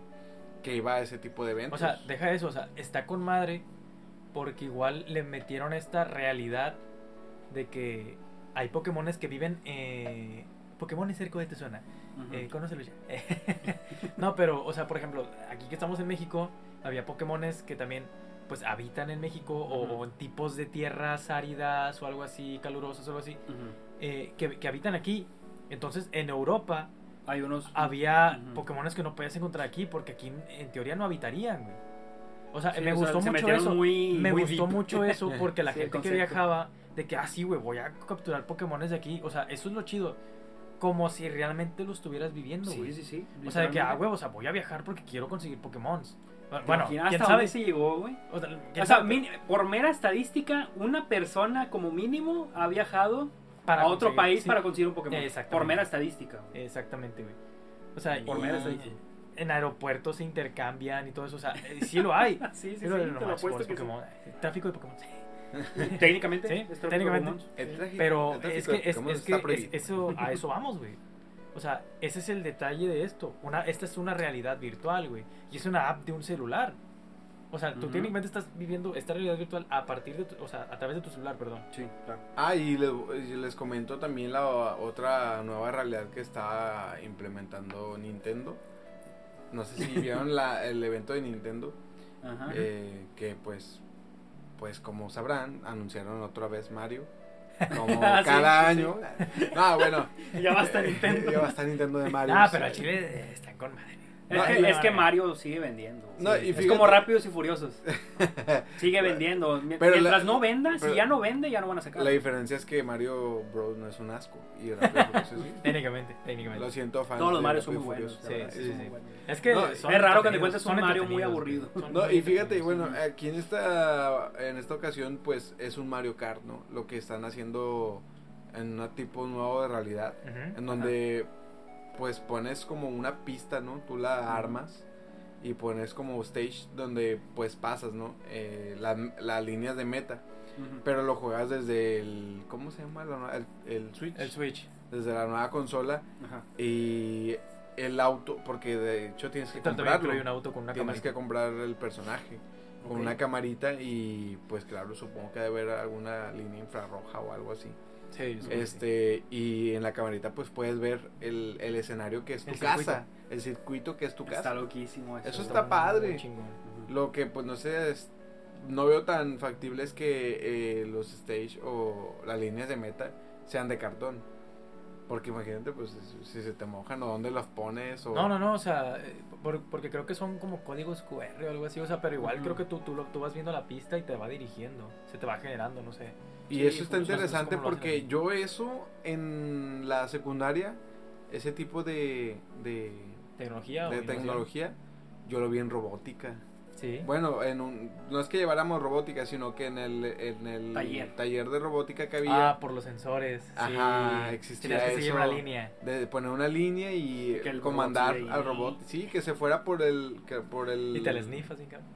que iba a ese tipo de eventos. O sea, deja eso, o sea, está con madre porque igual le metieron esta realidad de que hay Pokémones que viven eh, Pokémon es cerca de tu zona. Ujú. Eh, conócelo ya. no, pero, o sea, por ejemplo, aquí que estamos en México, había Pokémones que también, pues, habitan en México o, Ujú. o en tipos de tierras áridas o algo así, calurosas o algo así, Ujú. eh, que, que habitan aquí. Entonces, en Europa Hay unos. había. Pokémones que no podías encontrar aquí porque aquí en, teoría no habitarían, güey. O sea, Sí, me o sea, gustó se mucho metieron eso. muy- me muy gustó deep. mucho eso porque la Sí, gente que viajaba de que, ah, sí, güey, voy a capturar Pokémones de aquí. O sea, eso es lo chido. Como si realmente lo estuvieras viviendo, güey. Sí, sí, sí. O sea, de que, ah, güey, o sea, voy a viajar porque quiero conseguir Pokémon. ¿Te Bueno, quién hasta sabe. se llegó, güey? O sea, por mera estadística, una persona como mínimo ha viajado Para a otro país sí, para conseguir un Pokémon. Por mera estadística. güey. Exactamente, güey. O sea, Por y- mera estadística. en aeropuertos se intercambian y todo eso. O sea, eh, sí lo hay. Sí, sí, sí. Pero te no lo apuesto que sí. Pokémon. Tráfico de Pokémon. Técnicamente. Sí, es técnicamente. Pero es que, es, Pokémon es está que es- prohibido. eso, a eso vamos, güey. O sea, ese es el detalle de esto. Una, esta es una realidad virtual, güey. Y es una app de un celular. O sea, tú técnicamente estás viviendo esta realidad virtual a partir de tu, o sea, a través de tu celular, perdón. Sí, claro. Ah, y les, y les comento también la otra nueva realidad que está implementando Nintendo. No sé si vieron la, el evento de Nintendo, Ajá. eh, que pues, pues como sabrán, anunciaron otra vez Mario. Como Ah, sí, cada sí, sí. año. No, bueno. Ya basta Nintendo. ya basta Nintendo de Mario. Ah, pero a Chile eh, están con madre. Es, No, que, y- es que Mario sigue vendiendo. No, Sí, y es como Rápidos y Furiosos. Sigue vendiendo. Pero Mientras la- no venda, pero- si ya no vende, ya no van a sacar. La diferencia es que Mario Bros. no es un asco. Y. Técnicamente, técnicamente. Lo siento, fans. Todos los de Marios son muy buenos. Sí, sí sí. Es que No, es raro que encuentres son un Mario muy aburrido. No, y fíjate, bueno, aquí en esta, en esta ocasión, pues es un Mario Kart, ¿no? Lo que están haciendo en un tipo nuevo de realidad, en donde pues pones como una pista, ¿no? Tú la armas y pones como stage donde pues pasas, ¿no? Eh, la- las líneas de meta, pero lo juegas desde el, ¿cómo se llama? La el, el Switch. El Switch. Desde la nueva consola Ajá. y el auto, porque de hecho tienes que comprarlo. un auto con una Tienes camarita. que comprar el personaje con una camarita y pues claro, supongo que debe haber alguna línea infrarroja o algo así. Sí. Este, y en la camarita pues puedes ver el, el escenario que es tu El casa, circuito. el circuito que es tu Está casa. loquísimo eso. Eso Está está muy padre. Lo que pues no sé, es- no veo tan factible es que eh, los stage o las líneas de meta sean de cartón. Porque imagínate, pues si se te mojan o dónde los pones o... No, no, no, o sea, eh, por- porque creo que son como códigos QR o algo así, o sea, pero igual creo que tú, tú, lo- tú vas viendo la pista y te va dirigiendo, se te va generando, no sé. Y Sí, eso está pues, interesante porque yo eso en la secundaria, ese tipo de, de, Tecnología. de tecnología, yo lo vi en robótica. Sí. Bueno, en un, no es que lleváramos robótica, sino que en el, en el Taller. de robótica que había, Ah, por los sensores. Ajá, sí. existía que una línea. de poner una línea y Que el comandar robot al robot. Sí, que se fuera por el... Que por el Y te la snifas, así, cabrón.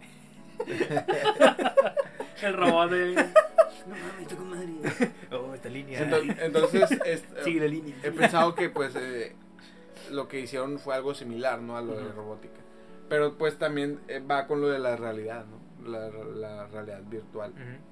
El robot de. No mames, con madre. Oh, esta línea. Entonces, entonces, es- Sigue la línea. He pensado que pues eh, lo que hicieron fue algo similar, ¿no? A lo de robótica. Pero pues también eh, va con lo de la realidad, ¿no? La, la realidad virtual. Ujú.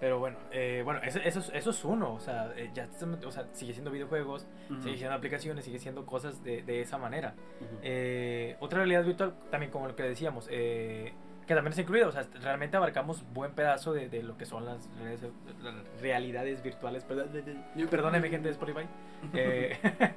Pero bueno, eh, bueno, eso, eso, es- eso es uno, o sea, eh, ya, o sea, sigue siendo videojuegos, Ujú. sigue siendo aplicaciones, sigue siendo cosas de, de esa manera. Ujú. Eh, otra realidad virtual, también como lo que decíamos, eh, que también es incluido, o sea, realmente abarcamos buen pedazo de, de lo que son las realidades, las realidades virtuales, perdón, perdóneme gente de Spotify.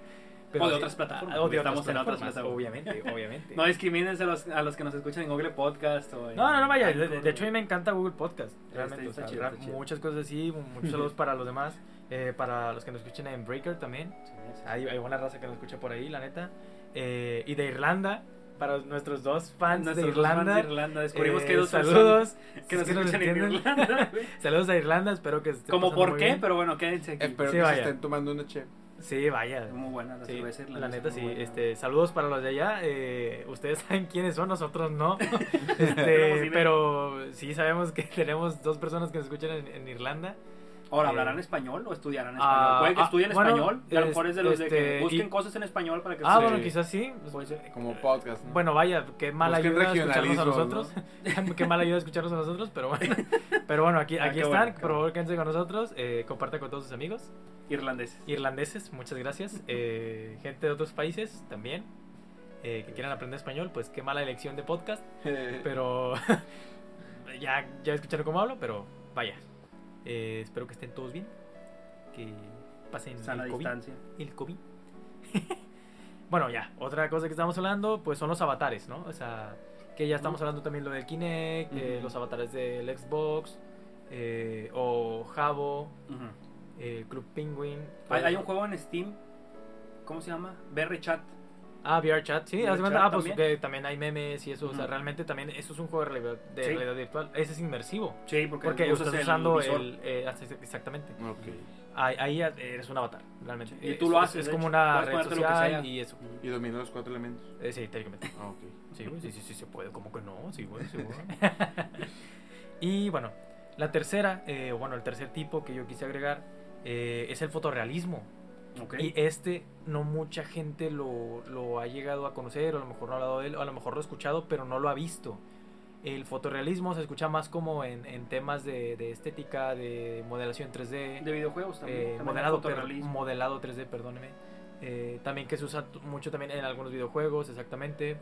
Eh, O de otras plataformas, o de otras estamos en otras plataformas, plataformas. obviamente, obviamente. No discrimines a los, a los que nos escuchan en Google Podcast o en No, no, no, vaya. De, de hecho, a mí me encanta Google Podcast. Realmente, está o sea, chido, chido. muchas cosas así. Muchos saludos para los demás. eh, para los que nos escuchen en Breaker también. Sí, sí. Hay, hay buena raza que nos escucha por ahí, la neta. Eh, y de Irlanda, para nuestros dos fans Nuestros de dos fans Irlanda. de Irlanda. Descubrimos eh, que hay dos saludos. que nos que escuchan en. Irlanda. saludos a Irlanda, espero que esté Como por muy qué, bien. pero bueno, quédense aquí. Espero Sí, que vaya. se estén tomando una che. Sí, vaya. Muy buena la Sí, cerveza la neta sí, buena. este, saludos para los de allá, eh, ustedes saben quiénes son, nosotros no, este, idea. pero sí sabemos que tenemos dos personas que nos escuchan en, en Irlanda, Ahora, eh, ¿hablarán español o estudiarán ah, español? Puede que ah, estudien bueno, español. y a lo mejor es de los de que este, busquen y- cosas en español para que ah, se- bueno, quizás sí, Puede ser. Como podcast, ¿no? bueno, vaya, qué mala Busquen ayuda escucharnos a nosotros, qué mala ayuda escucharnos a nosotros, pero bueno, pero bueno, aquí, Ah, aquí están, bueno, por favor, quédense con nosotros, eh, compartan con todos sus amigos, Irlandeses. irlandeses, muchas gracias, eh, gente de otros países también, eh, que quieran aprender español, pues qué mala elección de podcast, pero ya, ya escucharon cómo hablo, pero vaya. Eh, espero que estén todos bien. Que pasen Sana el COVID. distancia. El COVID. bueno, ya, otra cosa que estamos hablando, pues son los avatares, ¿no? O sea, que ya estamos hablando también lo del Kinect, eh, los avatares del Xbox, eh, o Jabo, eh, Club Penguin. Hay, hay un juego en Steam. ¿Cómo se llama? BR Chat. Ah, VR Chat, sí, VR ah, pues también. que también hay memes y eso, o sea, realmente también eso es un juego de realidad, de Sí. realidad virtual, ese es inmersivo. Sí, porque, Porque usas estás usando el... eh, exactamente. Ahí, ahí eres un avatar, realmente. Y tú es- lo es- haces, Es, como una red social y eso. Y domina los cuatro elementos. Eh, sí, técnicamente. Ah, ok. Sí, güey, sí, sí, sí se puede. ¿Cómo que no? Sí, güey, sí, güey. y bueno, la tercera, eh, bueno, el tercer tipo que yo quise agregar eh, es el fotorrealismo. Ok. Y este no mucha gente lo, lo ha llegado a conocer, o a lo mejor no ha hablado de él, o a lo mejor lo ha escuchado, pero no lo ha visto. El fotorrealismo se escucha más como en, en temas de, de estética, de modelación 3D. de videojuegos también. Eh, también modelado, per- modelado 3D, perdóneme. Eh, también que se usa mucho también en algunos videojuegos, exactamente.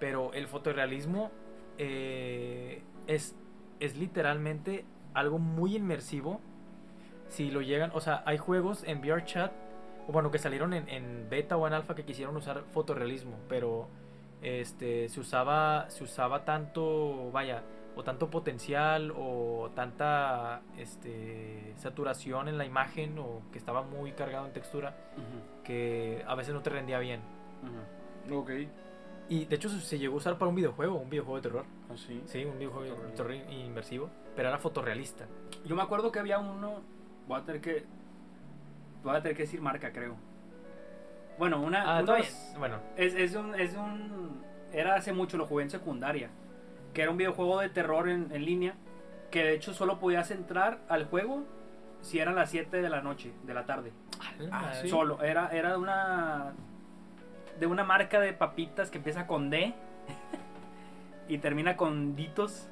Pero el fotorrealismo eh, es, es literalmente algo muy inmersivo. Si lo llegan, o sea, hay juegos en VRChat, o bueno, que salieron en, en beta o en alfa que quisieron usar fotorrealismo, pero este, se usaba, se usaba tanto, vaya, o tanto potencial o tanta este, saturación en la imagen o que estaba muy cargado en textura que a veces no te rendía bien. Ok. Y de hecho se llegó a usar para un videojuego, un videojuego de terror. ¿Ah, sí? Sí, un videojuego de terror inmersivo, pero era fotorrealista. Yo me acuerdo que había uno, voy a tener que, voy a tener que decir marca, creo. Bueno, una, Ah, vez, bueno, es, es un, es un, era hace mucho, lo jugué en secundaria, que era un videojuego de terror en, en línea, que de hecho solo podías entrar al juego si eran las 7 de la noche, de la tarde. Ah, sí. Solo, era, era de una, de una marca de papitas que empieza con D y termina con Ditos.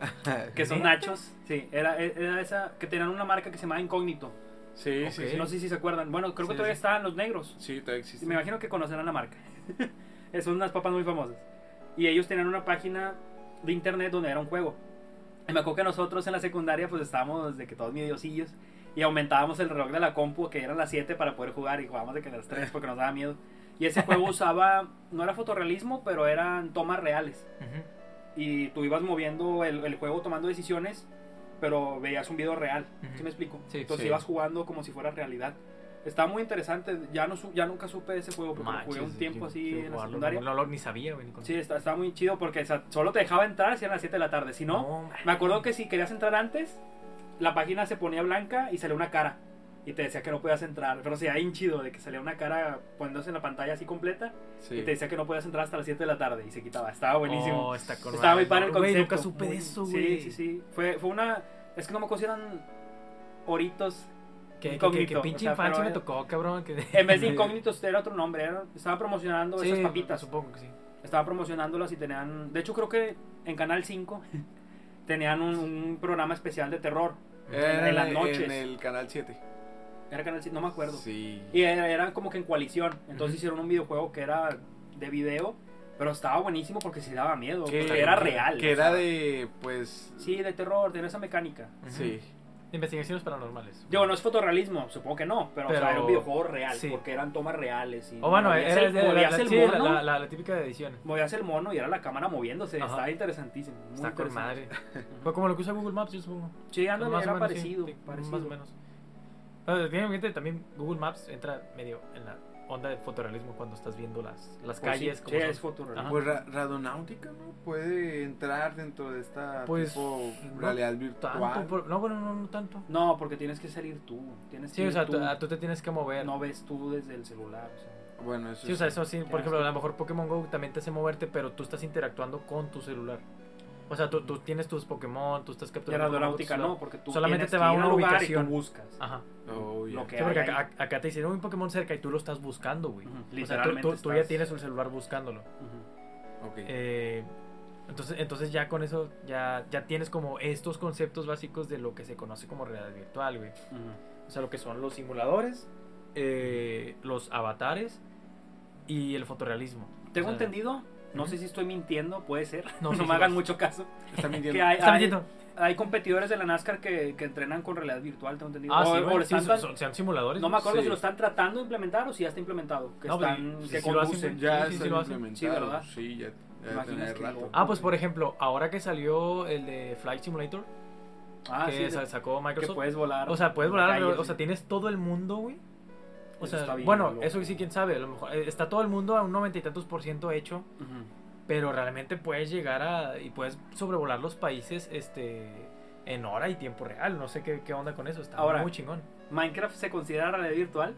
que son nachos. Sí, era, era esa que tenían una marca que se llamaba Incógnito. Sí, sí, sí. No sé si se acuerdan. Bueno, creo que todavía sí. estaban los negros. Sí, todavía existe. Me imagino que conocerán la marca. son unas papas muy famosas. Y ellos tenían una página de internet donde era un juego. Y me acuerdo que nosotros en la secundaria pues estábamos de que todos midiosillos y aumentábamos el reloj de la compu que eran las 7 para poder jugar y jugábamos de que las 3 porque nos daba miedo. Y ese juego usaba, no era fotorrealismo, pero eran tomas reales. Y tú ibas moviendo el, el juego tomando decisiones, pero veías un video real. Ujú. ¿Sí me explico? Sí, Entonces sí. ibas jugando como si fuera realidad. Estaba muy interesante. Ya no ya nunca supe de ese juego porque lo jugué un Manches, tiempo yo así quiero en la secundaria. No, no, ni sabía, güey. ni Sí, está- estaba muy chido porque o sea, solo te dejaba entrar si eran las 7 de la tarde. Si no, No, me acuerdo que si querías entrar antes, la página se ponía blanca y salía una cara. Y te decía que no podías entrar. Pero sí, ahí chido de que salía una cara poniéndose en la pantalla así completa. Sí. Y te decía que no podías entrar hasta las 7 de la tarde. Y se quitaba. Estaba buenísimo. Oh, está Estaba muy padre el concepto. nunca supe Muy- eso, Sí, güey. sí, sí. Fue, fue una. Es que no me acuerdo si eran oritos. Que, que, que, pinche o sea, infancia me tocó, cabrón. Que... En vez de incógnitos era otro nombre. Era, estaban promocionando Sí, esas papitas. Supongo que sí. Estaban promocionándolas y tenían. De hecho, creo que en Canal 5 tenían un, un programa especial de terror. Era en las el- noches. En el canal 7. Era Canal 5, no me acuerdo. Sí. Y era, eran como que en coalición. Entonces Ujú. hicieron un videojuego que era de video. Pero estaba buenísimo porque sí daba miedo. Que- era real. Que o sea, era de, pues... Sí, de terror, tenía esa mecánica. Ujú. Sí. Investigaciones paranormales. Digo, no es fotorrealismo, supongo que no, pero, o sea, Pero- era un videojuego real, sí. porque eran tomas reales. Y O bueno, movías era el, de la, el sí, mono, la, la- la típica edición. movías el mono y era la cámara moviéndose, Ajá. estaba interesantísimo. Muy Está con madre. Fue como lo que usa Google Maps, yo supongo. Sí, ándale, era menos, parecido, sí, sí, parecido. Más o menos. Pero, definitivamente también Google Maps entra medio en la onda de fotorrealismo cuando estás viendo las, las Pues sí, calles. sí, como es. Ajá. Pues ra- Radonáutica, ¿no? Puede entrar dentro de esta Pues, tipo no realidad virtual. Tanto, por- no, bueno, no, no tanto. No, porque tienes que salir tú. Tienes que Sí, o ir sea, tú. tú, tú te tienes que mover. no ves tú desde el celular. o sea. Bueno, eso Sí, o sea, eso sí, por ejemplo, a lo mejor Pokémon Go también te hace moverte, pero tú estás interactuando con tu celular. O sea, tú, tú tienes tus Pokémon, tú estás Y capturando. Tu aeronáutica no, porque tú Solamente te va a una ubicación. y tú buscas. Ajá. Oh. Lo que Sí, porque hay acá, acá te hicieron un Pokémon cerca y tú lo estás buscando, güey. Ujú, O sea, tú, Literalmente tú- tú ya tienes el celular buscándolo. Ujú. Ok. Eh, entonces, entonces ya con eso ya, ya tienes como estos conceptos básicos de lo que se conoce como realidad virtual, güey. O sea, lo que son los simuladores, eh, los avatares y el fotorrealismo. Tengo O sea, entendido, no sé si estoy mintiendo, puede ser. No, No, sí, sí me hagan vas. mucho caso. Está mintiendo. Que hay, Está hay, mintiendo. hay competidores de la NASCAR que, que entrenan con realidad virtual, tengo entendido. Ah, O- sí, o güey, lo sí, están son, tra- son- sean simuladores. no me acuerdo Sí. si lo están tratando de implementar o si ya está implementado. Que No, pues, están, sí, que sí lo hacen. Ya Sí, sí, está sí lo hacen. implementado. Sí, ¿verdad? Sí, ya, ya que rato. loco? Ah, pues por ejemplo, ahora que salió el de Flight Simulator, Ah, que sacó que Microsoft. puedes volar. O sea, puedes volar, calle, o sí. sea, tienes todo el mundo, güey. O Eso sea, bueno, loco. eso sí, quién sabe, a lo mejor eh, está todo el mundo a un noventa y tantos por ciento hecho, Ujú. pero realmente puedes llegar a y puedes sobrevolar los países este en hora y tiempo real, no sé qué, qué onda con eso, está Ahora, muy chingón. ¿Minecraft se considera realidad virtual?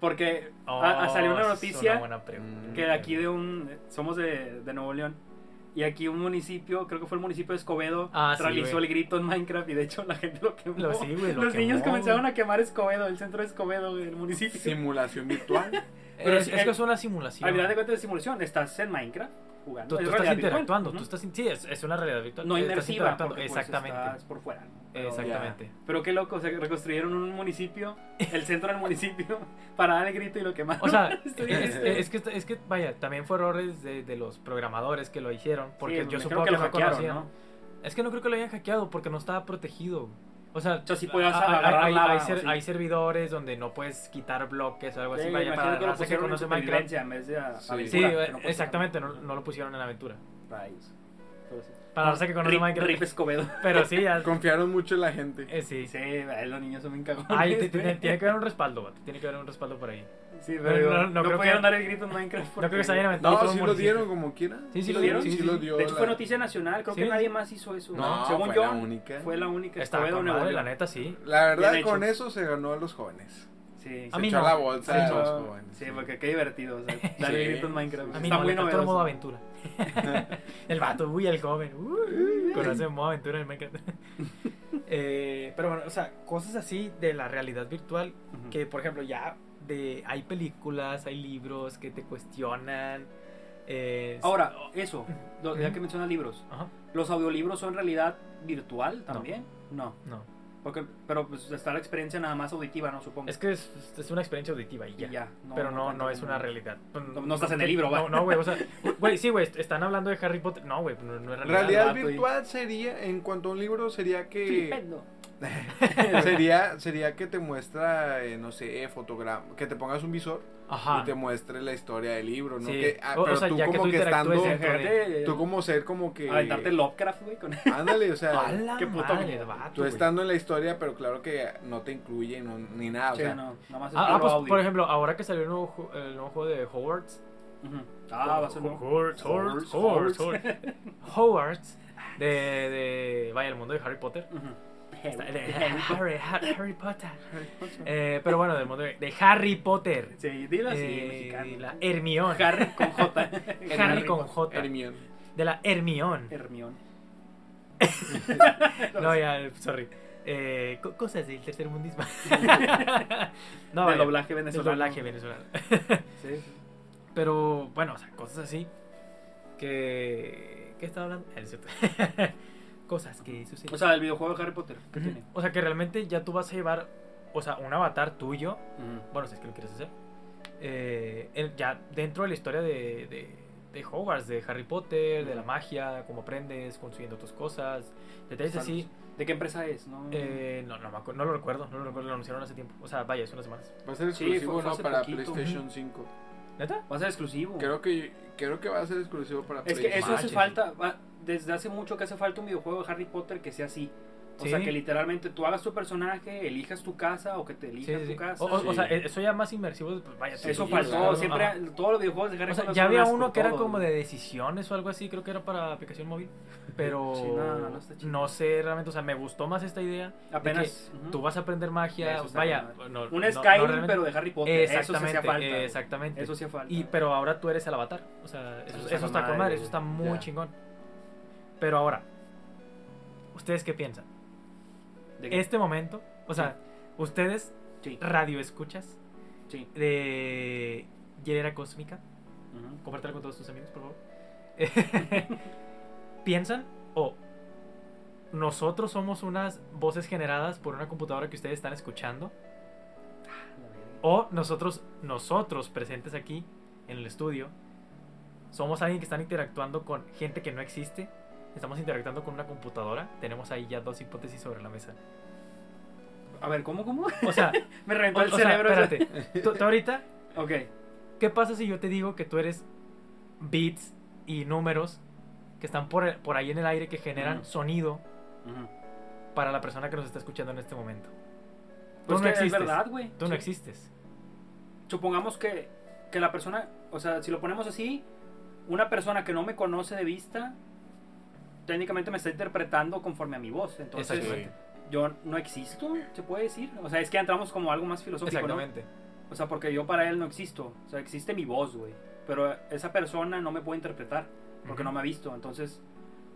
Porque Oh, a- a- salió una es noticia pregunta. que de aquí de un... Somos de, de Nuevo León. Y aquí un municipio, creo que fue el municipio de Escobedo, Ah, sí, realizó el grito en Minecraft y de hecho la gente lo quemó. Lo- sí, güey, lo Los niños comenzaron a quemar Escobedo, el centro de Escobedo del municipio. Simulación virtual. pero es, que es una simulación. Al final de cuentas de simulación, estás en Minecraft jugando. Tú, tú es estás virtual. interactuando, tú estás sí, es, es una realidad virtual. No estás inmersiva, interactuando, porque, pues, exactamente. estás por fuera. ¿no? Exactamente. Pero qué loco, se reconstruyeron un municipio, el centro del municipio, para dar el grito y lo quemaron. O sea, es, este- es que, es que, vaya, también fue errores de, de los programadores que lo hicieron, porque Sí, yo supongo que, que lo hackearon, conocían. ¿no? Es que no creo que lo hayan hackeado porque no estaba protegido. O sea, O sea, sí podías agarrar hay, lava, hay o ser- sí. hay servidores donde no puedes quitar bloques o algo así. Sí, vaya, para que lo raza que conoce Minecraft. en vez de a- Sí. Sí, aventura, eh, que no puedes exactamente, no, no lo pusieron en aventura. Rayos. Pero sí. Para la raza que conoce Rip- Minecraft. Rip Escobedo. Pero sí, ya- Confiaron mucho en la gente. eh, sí. Sí, ay, los niños son bien cagones. Ay, tiene que haber un respaldo, tiene que haber un respaldo por ahí. Sí, No, pero no, no, no creo pudieron que- dar el grito en Minecraft. No porque- creo que se hayan aventado No, todo sí lo municipio. dieron como quiera. Sí, sí lo dieron, Sí, sí, lo dio. De hecho, la- fue noticia nacional. Creo Sí, que nadie más hizo eso. No, Según fue yo, la única. fue la única. León. la neta, sí. La verdad, con eso se ganó a los jóvenes. Sí, A Se mí echó no. la bolsa Sí, a no. los jóvenes. Sí, porque qué divertido. O sea, darle Sí. grito en Minecraft. A mí Está no, muy le el modo aventura. el vato, uy, el joven. Uy, conoce el modo aventura en Minecraft. Eh, pero bueno, o sea, cosas así de la realidad virtual que, por ejemplo, ya de hay películas, hay libros que te cuestionan. eh, Ahora, eso, ya que mencionas libros, Ajá, ¿los audiolibros son realidad virtual también? No. no. Porque, pero pues está la experiencia nada más auditiva, ¿no? Supongo. Es que es, es una experiencia auditiva y Y ya. ya, pero no, no es una realidad. No- no estás en el libro, va. No, no, güey. O sea, güey, sí, güey. Están hablando de Harry Potter. No, güey, no, no es realidad. Realidad vato y- virtual sería, en cuanto a un libro, sería que Flipendo. sería sería que te muestra, eh, no sé, fotograma, que te pongas un visor Ajá. y te muestre la historia del libro, ¿no? Sí. Que, ah, O- o pero sea, tú que como tú que estando, de- tú como ser como que Aventarte Lovecraft, güey, con ándale, o sea, qué puto madre, vato, tú estando en la historia, pero claro que no te incluye no- ni nada, o Sí, sea, no, nada más es Ah, ah, pues, audio. por ejemplo, ahora que salió el nuevo, el nuevo juego de Hogwarts. Ah, va a ser nuevo. Hogwarts, Hogwarts, Hogwarts, Hogwarts. De, de, vaya, el mundo de Harry Potter. Ujú. De Harry, Harry, Harry Potter. Eh, pero bueno, del mundo de, de Harry Potter. Sí, dilo así, Eh, mexicano. la Hermione. Harry con J. Harry con J. Hermione. De la Hermione. Hermione. No, ya, sorry. Eh, co- cosas del tercer mundismo. no, Del doblaje del venezolano. doblaje venezolano. Sí. Pero bueno, o sea, cosas así que... ¿Qué estaba hablando? Es cosas que suceden. O sea, el videojuego de Harry Potter. ¿Qué tiene? O sea, que realmente ya tú vas a llevar, o sea, un avatar tuyo, bueno, si es que lo quieres hacer, eh, ya dentro de la historia de, de, de Hogwarts, de Harry Potter, de la magia, cómo aprendes, consiguiendo tus cosas, detalles así. ¿De qué empresa es? No, Eh, no, no, no lo recuerdo, no lo recuerdo, lo anunciaron hace tiempo. O sea, vaya, hace unas semanas. Va a ser Sí, exclusivo, fue- fue ¿no? Para poquito. PlayStation 5. ¿Neta? Va a ser exclusivo. Creo que creo que va a ser exclusivo para Es que eso PlayStation. hace falta, va- desde hace mucho que hace falta un videojuego de Harry Potter que sea así. O Sí. sea, que literalmente tú hagas tu personaje, elijas tu casa o que te Sí, elijas sí, tu sí. casa. O, o- o sí. sea, eso ya más inmersivo, pues vaya. sí, Eso sí, faltó, claro, siempre ajá. todos los videojuegos de Harry O sea, Potter ya había uno que era todos, como güey. de decisiones o algo así, creo que era para aplicación móvil. Pero Sí, no, no está chido. no sé realmente, o sea, me gustó más esta idea. de Apenas. que ujú. tú vas a aprender magia, Eso vaya, no, Un no- no Skyrim, pero de Harry Potter. Eso sí Exactamente, hacía falta. exactamente. Eso hacía falta. Y, pero ahora tú eres el avatar. O sea, eso, Eso eso está con madre, eso está muy chingón. Pero ahora, ¿ustedes qué piensan? ¿De qué? Este momento, o sea, ustedes, Sí, radio escuchas sí. de Hielera Cósmica, compártela con todos tus amigos, por favor. ¿Piensan o nosotros somos unas voces generadas por una computadora que ustedes están escuchando? O nosotros, nosotros presentes aquí en el estudio, somos alguien que están interactuando con gente que no existe. Estamos interactuando con una computadora. Tenemos ahí ya dos hipótesis sobre la mesa. A ver, ¿cómo, cómo? O sea, Me reventó o, el o sea, cerebro. espérate. Tú, tú ahorita, Ok. ¿qué pasa si yo te digo que tú eres bits y números que están por, por ahí en el aire que generan sonido para la persona que nos está escuchando en este momento? Tú Pues no existes. es verdad, güey. Tú no existes. Supongamos que, que la persona, o sea, si lo ponemos así, una persona que no me conoce de vista, técnicamente me está interpretando conforme a mi voz. Entonces, yo no existo, se puede decir. O sea, es que entramos como algo más filosófico, ¿no? Exactamente. O sea, porque yo para él no existo. O sea, existe mi voz, güey. Pero esa persona no me puede interpretar porque no me ha visto. Entonces,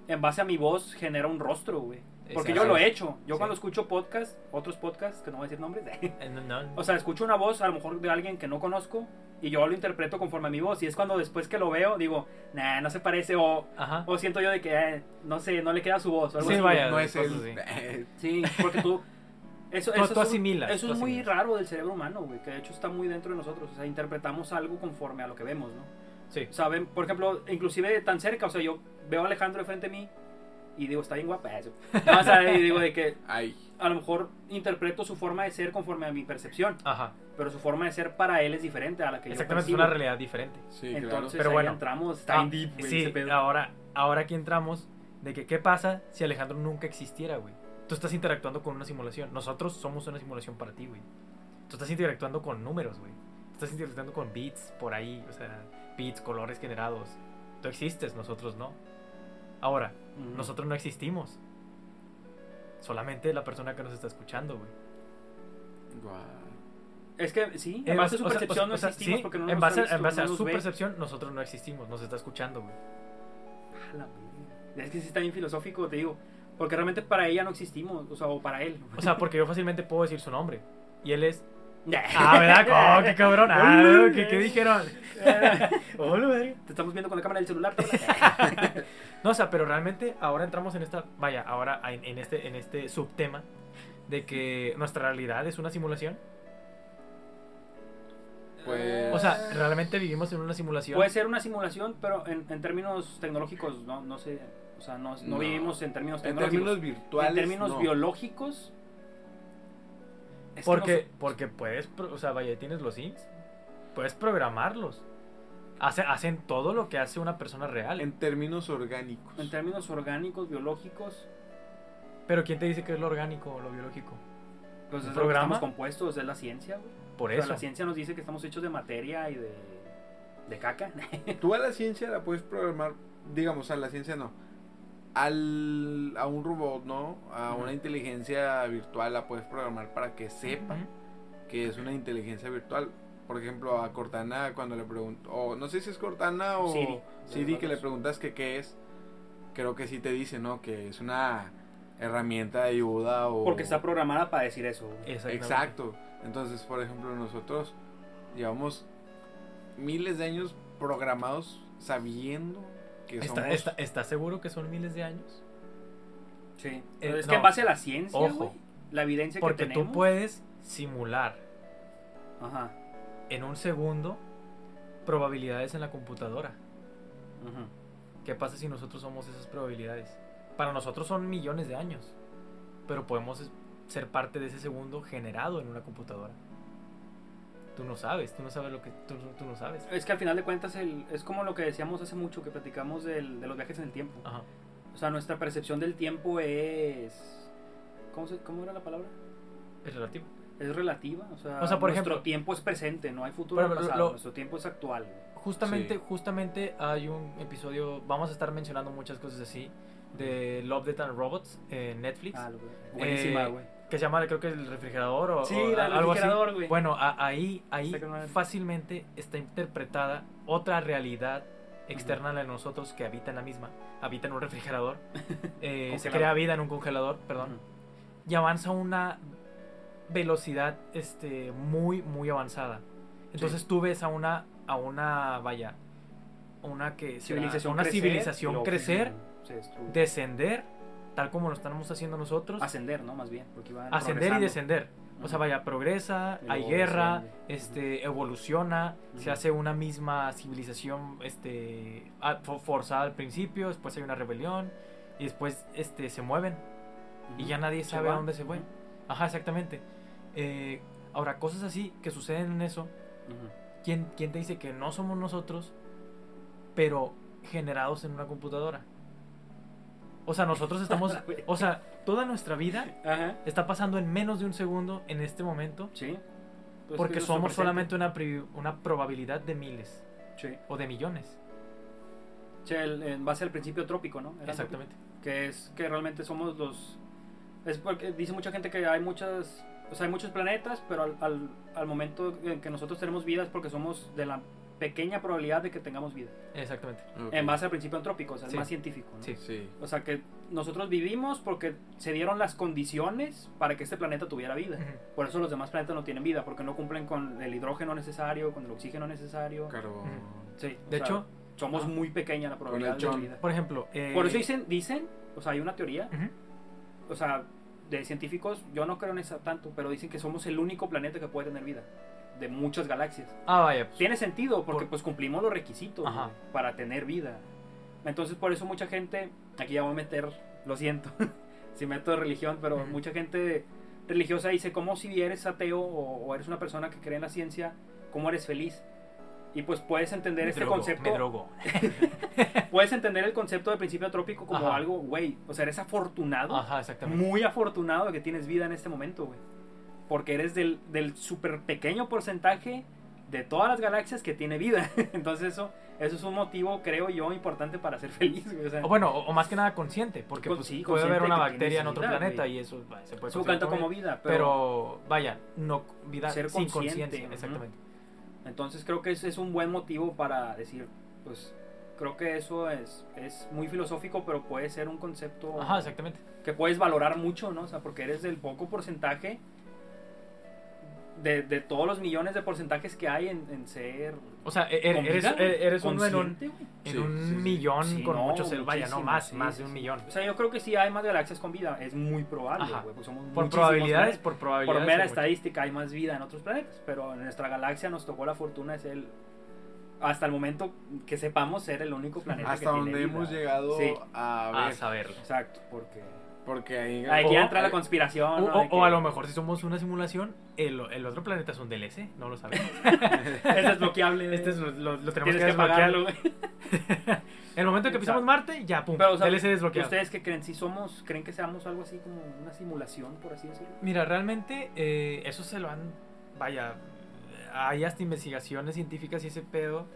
en base a mi voz genera un rostro, güey. Porque yo lo he hecho. Yo Sí. cuando escucho podcast, otros podcasts, que no voy a decir nombres, Eh, no, no. o sea, escucho una voz a lo mejor de alguien que no conozco y yo lo interpreto conforme a mi voz. Y es cuando después que lo veo, digo, nah, no se parece. O, Ajá. o siento yo de que, eh, no sé, no le queda su voz. O algo Sí, así, vaya. no es el así. Sí, porque tú. Eso, Tú- eso tú asimilas, Eso tú es muy asimilas. raro del cerebro humano, güey. Que de hecho está muy dentro de nosotros. O sea, interpretamos algo conforme a lo que vemos, ¿no? Sí. O sea, ven, por ejemplo, inclusive tan cerca. O sea, yo veo a Alejandro de frente a mí y digo, está bien guapa eso. No, o sea, y digo de que Ay. a lo mejor interpreto su forma de ser conforme a mi percepción, Ajá. pero su forma de ser para él es diferente a la que Exactamente, es una realidad diferente. Sí, Entonces Pero ahí bueno. entramos, está Ah, deep, güey, sí, pedo. ahora, ahora aquí entramos de que qué pasa si Alejandro nunca existiera, güey. Tú estás interactuando con una simulación. Nosotros somos una simulación para ti, güey. Tú estás interactuando con números, güey. Estás interactuando con bits por ahí, o sea, bits, colores generados. Tú existes, nosotros no. Ahora, nosotros no existimos. Solamente la persona que nos está escuchando, güey. Guau. Es que sí, en base a su percepción o no sea, existimos sí, porque no en nos base, ha visto, en base no a su ve. percepción, nosotros no existimos, nos está escuchando, güey. La. Es que sí está bien filosófico, te digo. Porque realmente para ella no existimos, o sea, o para él. O sea, porque yo fácilmente puedo decir su nombre. Y él es. Ah, ¿verdad? Oh, qué cabrón. Ah, ¿qué, qué dijeron? Te estamos viendo con la cámara del celular. ¿Te No, o sea, pero realmente ahora entramos en esta. Vaya, ahora en, en este, en este subtema de que nuestra realidad es una simulación. Pues- O sea, realmente vivimos en una simulación. Puede ser una simulación, pero en, en términos tecnológicos, no, no sé. O sea, no, no No. vivimos en términos En tecnológicos. términos virtuales. en términos no. biológicos. es porque, no sé. porque puedes. O sea, vaya, tienes los ins. Puedes programarlos. Hace- hacen todo lo que hace una persona real. En términos orgánicos. En términos orgánicos, biológicos, Pero ¿quién te dice que es lo orgánico o lo biológico? pues ¿Un es lo que programa? estamos compuestos, es la ciencia, güey. Por O sea, eso. la ciencia nos dice que estamos hechos de materia y de, de caca. Tú a la ciencia la puedes programar, digamos, a la ciencia no. Al, a un robot, ¿no? A una inteligencia virtual la puedes programar para que sepa que es una inteligencia virtual. Por ejemplo, a Cortana cuando le pregunto, o no sé si es Cortana o Siri. Siri, que le preguntas que qué es, creo que sí te dice, ¿no? Que es una herramienta de ayuda o... Porque está programada para decir eso. Exacto. Entonces, por ejemplo, nosotros llevamos miles de años programados sabiendo que ¿Está, somos... está- ¿Estás seguro que son miles de años? Sí. Eh, es no. que en base a la ciencia, Ojo. la evidencia Porque que tú tenemos. puedes simular Ajá. En un segundo probabilidades en la computadora. Ujú. ¿Qué pasa si nosotros somos esas probabilidades? Para nosotros son millones de años, pero podemos ser parte de ese segundo generado en una computadora. Tú no sabes, tú no sabes lo que tú, tú no sabes. Es que al final de cuentas el, es como lo que decíamos hace mucho, que platicamos del- de los viajes en el tiempo. Ajá. O sea, nuestra percepción del tiempo es... ¿Cómo, se- cómo era la palabra? Es relativo. Es relativa. O sea, O sea, por nuestro ejemplo- tiempo es presente, no hay futuro Pero pasado. lo- nuestro tiempo es actual. Justamente, Sí. justamente hay un episodio, vamos a estar mencionando muchas cosas así, de Love, Death and Robots en Netflix, Ah, lo- buenísima, Eh, güey. que se llama, creo que el refrigerador o, Sí, o la- algo así. refrigerador, güey. Bueno, a- ahí, ahí fácilmente está interpretada otra realidad externa a nosotros que habita en la misma, habita en un refrigerador, eh, se crea vida en un congelador, perdón, y avanza una velocidad este, muy, muy avanzada. Entonces tú ves a una, a una, vaya, una que Civilización una crecer, civilización crecer, descender, tal como lo estamos haciendo nosotros, Ascender, ¿no? Más bien. Porque ascender y descender. O sea, vaya, progresa, hay guerra, este, evoluciona, se hace una misma civilización, este, forzada al principio, después hay una rebelión y después, este, se mueven y ya nadie sabe a dónde se fue. Ajá, exactamente. Eh, ahora, cosas así que suceden en eso, Ujú. ¿quién, quién te dice que no somos nosotros, pero generados en una computadora? O sea, nosotros estamos, o sea, toda nuestra vida Ajá. está pasando en menos de un segundo en este momento, Sí. Pues porque somos solamente una, una probabilidad de miles Sí. o de millones. Sí, el- en base al principio trópico, ¿no? Era Exactamente. trópico, Que es que realmente somos los... Es porque dice mucha gente que hay muchas... O sea, hay muchos planetas, pero al, al, al momento en que nosotros tenemos vida es porque somos de la pequeña probabilidad de que tengamos vida. Exactamente. En base al principio antrópico, o sea, es Sí. más científico. ¿no? Sí. Sí. O sea, que nosotros vivimos porque se dieron las condiciones para que este planeta tuviera vida. Por eso los demás planetas no tienen vida, porque no cumplen con el hidrógeno necesario, con el oxígeno necesario. Carbón. Sí, o De sea, hecho, somos ah, muy pequeña la probabilidad de chon. vida. por ejemplo, eh, Por eso dicen, dicen, o sea, hay una teoría, o sea, de científicos, yo no creo en esa tanto, pero dicen que somos el único planeta que puede tener vida, de muchas galaxias. Ah, vaya, pues, Tiene sentido, porque Por- pues cumplimos los requisitos Ajá. para tener vida. Entonces, por eso mucha gente, aquí ya voy a meter Lo siento. si meto religión, pero Ujú. mucha gente religiosa dice, ¿cómo si eres ateo o, o eres una persona que cree en la ciencia, cómo eres feliz? Y pues puedes entender Me este drogo, concepto. Me drogo. Puedes entender el concepto de principio trópico como Ajá. algo, güey. O sea, eres afortunado. Ajá, exactamente. Muy afortunado de que tienes vida en este momento, güey. Porque eres del, del súper pequeño porcentaje de todas las galaxias que tiene vida. Entonces eso, eso es un motivo, creo yo, importante para ser feliz, güey. O sea, O bueno, o, o más que nada consciente, porque Con- pues, sí, puede haber una bacteria en otro vida, planeta güey. y eso se puede considerar cuenta como vida. pero, Pero, vaya, no vida Ser sin consciente, conciencia, exactamente. Entonces creo que ese es un buen motivo para decir, pues creo que eso es, es muy filosófico, pero puede ser un concepto Ajá, exactamente. que puedes valorar mucho, ¿no? O sea, porque eres del poco porcentaje de, de todos los millones de porcentajes que hay en, en ser O sea, e- con eres, güey, eres, eres uno en un, en Sí, un sí, millón Sí, con no, muchos, cel- vaya, no, más, sí, más de un millón. O sea, yo creo que sí hay más galaxias con vida, es muy probable, Ajá. güey, pues somos Por probabilidades, por probabilidades. por mera estadística hay más vida en otros planetas, pero en nuestra galaxia nos tocó la fortuna de ser el- hasta el momento que sepamos ser el único planeta Hasta que tiene donde vida. hemos llegado Sí. a A ver. saberlo. Exacto, porque Porque ahí. O- ya entra la conspiración. O, ¿no? o- De o que a lo mejor si somos una simulación, el, el otro planeta es un DLC, no lo sabemos. es desbloqueable. Este es lo, lo- lo tenemos que que desbloquear. pagarlo. güey. El momento en que pisamos. Marte, ya, pum, Pero, o sea, DLC desbloqueado. ¿Ustedes qué creen? Si somos, creen que seamos algo así como una simulación, por así decirlo? Mira, realmente eh, eso se lo han. Vaya, hay hasta investigaciones científicas y ese pedo.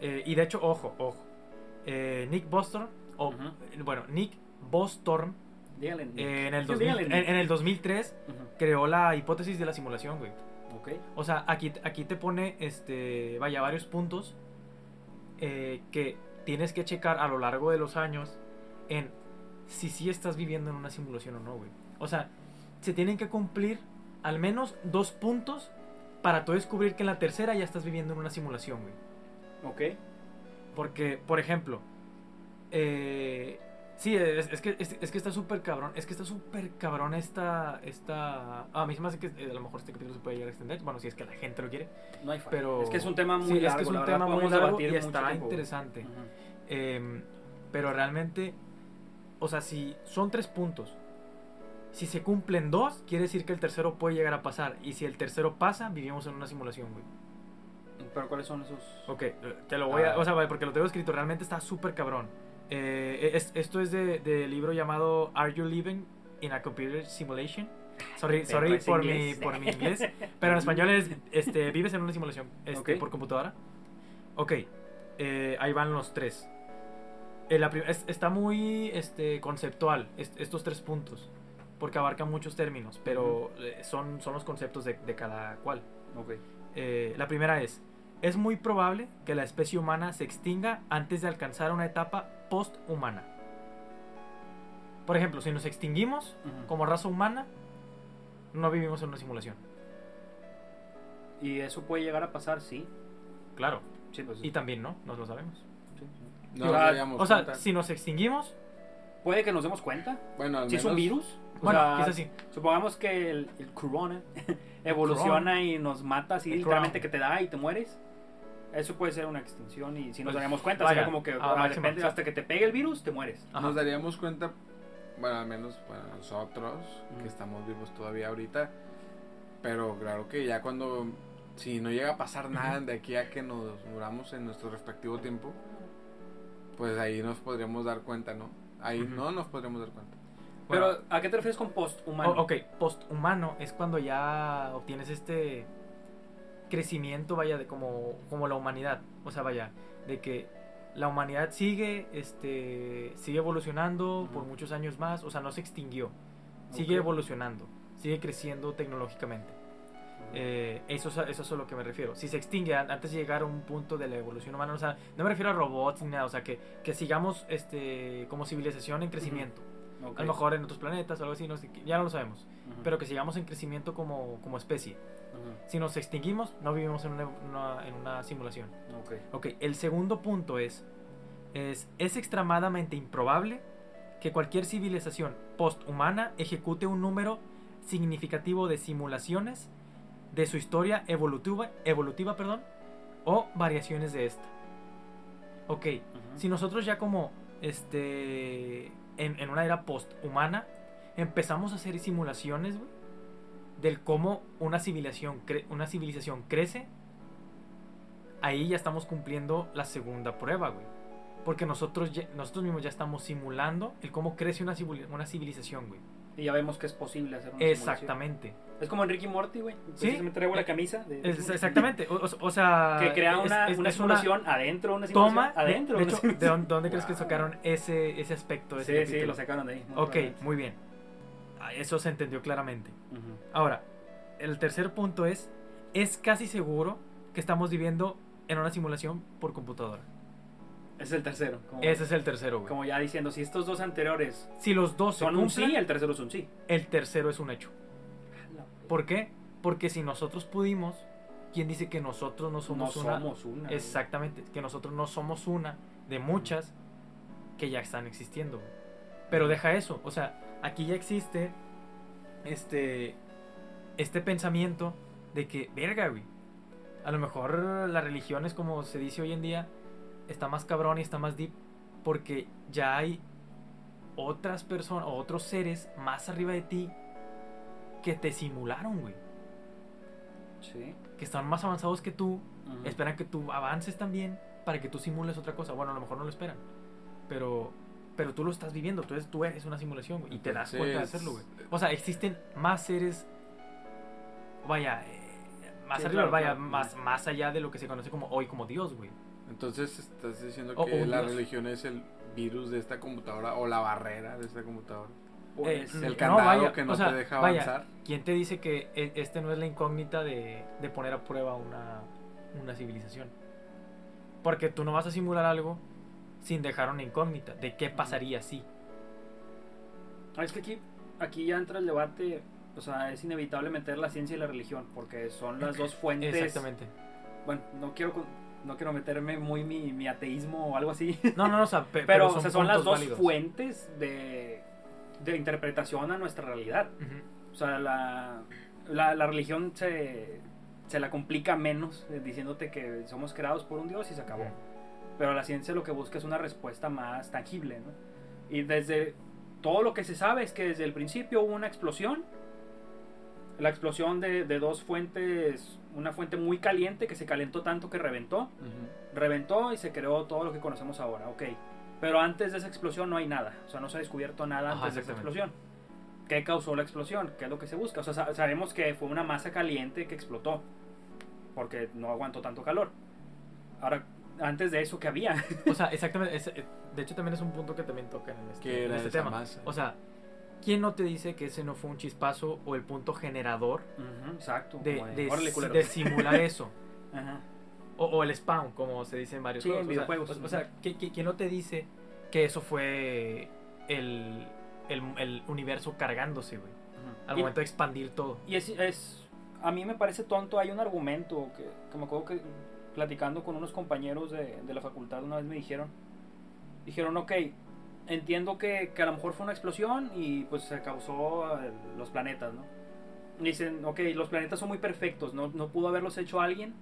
eh, y de hecho, ojo, ojo. eh, Nick Bostorm, o bueno, Nick Bostorm, Eh, en, el Sí, 2000 díganle, en, el 2003 Ujú. creó la hipótesis de la simulación, güey. Ok. O sea, aquí, aquí te pone, este, vaya, varios puntos eh, que tienes que checar a lo largo de los años en si sí estás viviendo en una simulación o no, güey. O sea, se tienen que cumplir al menos dos puntos para tú descubrir que en la tercera ya estás viviendo en una simulación, güey. Ok. Porque, por ejemplo, eh, sí, es, es que, es, es que está súper cabrón. Es que está súper cabrón esta, esta... ah, a mí se me hace que eh, a lo mejor este capítulo se puede llegar a extender. Bueno, si es que la gente lo quiere. No hay. Pero... Es que es un tema muy sí, largo. es que es un verdad, tema muy podemos largo y está tiempo. interesante. Ujú. Em, pero realmente, o sea, si son tres puntos, si se cumplen dos, quiere decir que el tercero puede llegar a pasar. Y si el tercero pasa, vivimos en una simulación, güey. Pero ¿cuáles son esos? Ok, eh, te lo voy a. Ah. O sea, porque lo tengo escrito, realmente está súper cabrón. Eh, es- esto es de- del libro llamado Are You Living in a Computer Simulation? Sorry, sorry por, mi, por mi inglés. Pero en español es este, Vives en una simulación este, por computadora. Ok, eh, ahí van los tres. Eh, la es- está muy este, conceptual est- estos tres puntos. Porque abarcan muchos términos. Pero eh, son, son los conceptos de, de cada cual. Ok. Eh, la primera es, es muy probable que la especie humana se extinga antes de alcanzar una etapa post-humana. Por ejemplo, si nos extinguimos como raza humana, no vivimos en una simulación. Y eso puede llegar a pasar, sí. Claro. Sí, pues. Y también no, no lo sabemos. sí, sí. No O sea, O sea, cuenta. si nos extinguimos, Puede que nos demos cuenta. Bueno, al Si es un virus. o bueno, sea, quizás sí. Supongamos que el, el corona evoluciona y nos mata así El literalmente corona. que te da y te mueres. Eso puede ser una extinción y si nos Pues, daríamos cuenta, vaya, sería como que a ah, máxima. depende, hasta que te pegue el virus, te mueres. Ajá. Nos daríamos cuenta, bueno, al menos para nosotros, Mm. que estamos vivos todavía ahorita, pero claro que ya cuando, si no llega a pasar nada de aquí a que nos muramos en nuestro respectivo tiempo, pues ahí nos podríamos dar cuenta, ¿no? Ahí no nos podríamos dar cuenta. Bueno, Pero, ¿a qué te refieres con post-humano? o- ok, post-humano es cuando ya obtienes este crecimiento, vaya, de como, como la humanidad. O sea, vaya, de que la humanidad sigue, este, sigue evolucionando por muchos años más. O sea, no se extinguió. Sigue evolucionando. Sigue creciendo tecnológicamente. Eh, eso, eso es a lo que me refiero. Si se extingue an- antes de llegar a un punto de la evolución humana, o sea, no me refiero a robots ni nada, o sea, que, que sigamos este, como civilización en crecimiento. Ok. A lo mejor en otros planetas o algo así, no sé, ya no lo sabemos. Pero que sigamos en crecimiento como, como especie. Si nos extinguimos, no vivimos en una, una- en una simulación. Ok. Ok, el segundo punto es, es, es extremadamente improbable que cualquier civilización posthumana ejecute un número significativo de simulaciones de su historia evolutiva, evolutiva perdón, o variaciones de esta. Ok, si nosotros ya como este, en, en una era post-humana, empezamos a hacer simulaciones, güey, del cómo una civilización, cre- una civilización crece, ahí ya estamos cumpliendo la segunda prueba, güey. Porque nosotros, ya- nosotros mismos ya estamos simulando el cómo crece una, civil- una civilización, güey. Y ya vemos que es posible hacer una simulación. Exactamente. Es como Enrique Morty, güey. Sí. me traigo la camisa. de- Es- exactamente. O, sea... Que crea una, es- una es simulación adentro, una simulación toma de- adentro. De, una hecho, ¿de dónde, dónde crees que sacaron ese, ese aspecto? de ese Sí, sí, capítulo? lo sacaron de ahí. muy Ok, muy bien. Ah, Eso se entendió claramente. Ahora, el tercer punto es, es casi seguro que estamos viviendo en una simulación por computadora. Ese es el tercero. Como, Ese es el tercero, güey. como ya diciendo, si estos dos anteriores Si los dos son un sí, el tercero es un sí. el tercero es un hecho. ¿Por qué? Porque si nosotros pudimos, ¿quién dice que nosotros no No somos una? somos una. güey. Exactamente, que nosotros no somos una de muchas que ya están existiendo. güey. Pero deja eso, o sea, aquí ya existe este este pensamiento de que verga, güey. A lo mejor la religión es como se dice hoy en día, está más cabrón y está más deep porque ya hay otras personas o otros seres más arriba de ti que te simularon, güey, Sí. que están más avanzados que tú esperan que tú avances también para que tú simules otra cosa. Bueno, a lo mejor no lo esperan, pero pero tú lo estás viviendo, tú eres, tú eres una simulación güey, y te das cuenta de Entonces, hacerlo, güey. O sea, existen más seres, vaya, eh, más Sí, arriba, claro, vaya, claro. más, más allá de lo que se conoce como hoy como Dios, güey. Entonces estás diciendo que la Dios. religión es el virus de esta computadora o la barrera de esta computadora. Pues, Eh, El no, candado vaya, que no o sea, te deja vaya, avanzar. ¿Quién te dice que e- este no es la incógnita de, de poner a prueba una, una civilización? Porque tú no vas a simular algo sin dejar una incógnita de qué pasaría si. Ah, Es que aquí, aquí ya entra el debate, o sea, es inevitable meter la ciencia y la religión, porque son las dos fuentes. Exactamente. Bueno, no quiero, no quiero meterme muy mi, mi ateísmo o algo así, No, no, no, o sea, pe- pero, son, o sea, son las dos válidos. fuentes de, de interpretación a nuestra realidad. Ujú. O sea, la, la, la religión se, se la complica menos eh, diciéndote que somos creados por un Dios y se acabó. Pero la ciencia lo que busca es una respuesta más tangible, ¿no? Y desde todo lo que se sabe es que desde el principio hubo una explosión. La explosión de, de dos fuentes, una fuente muy caliente que se calentó tanto que reventó. Reventó y se creó todo lo que conocemos ahora, ok. Pero antes de esa explosión no hay nada. O sea, no se ha descubierto nada Ajá, antes de esa explosión. ¿Qué causó la explosión? ¿Qué es lo que se busca? O sea, sa- sabemos que fue una masa caliente que explotó. Porque no aguantó tanto calor. Ahora, antes de eso, ¿qué había? O sea, exactamente. es- de hecho, también es un punto que también tocan en este, ¿Qué en era este esa tema. masa? O sea, ¿quién no te dice que ese no fue un chispazo o el punto generador exacto. de, de- simular eso? Ajá. O, o el spawn, como se dice en varios Sí, juegos. en o sea, videojuegos. O, o sea, ¿qui- qui- ¿quién no te dice que eso fue el, el, el universo cargándose, güey? Al Y- momento de expandir todo. Y es, es- a mí me parece tonto, hay un argumento que, que me acuerdo que platicando con unos compañeros de, de la facultad una vez me dijeron, dijeron, ok, entiendo que, que a lo mejor fue una explosión y pues se causó eh, los planetas, ¿no? Dicen, ok, los planetas son muy perfectos, no, no pudo haberlos hecho alguien,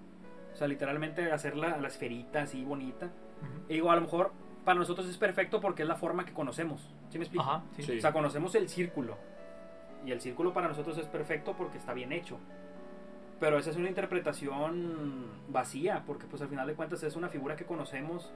o sea, literalmente hacer la, la esferita así bonita. Ujú. Y digo, a lo mejor para nosotros es perfecto porque es la forma que conocemos, ¿sí me explico? Ajá, sí. Sí. O sea, conocemos el círculo. Y el círculo para nosotros es perfecto porque está bien hecho. Pero esa es una interpretación vacía, porque pues al final de cuentas es una figura que conocemos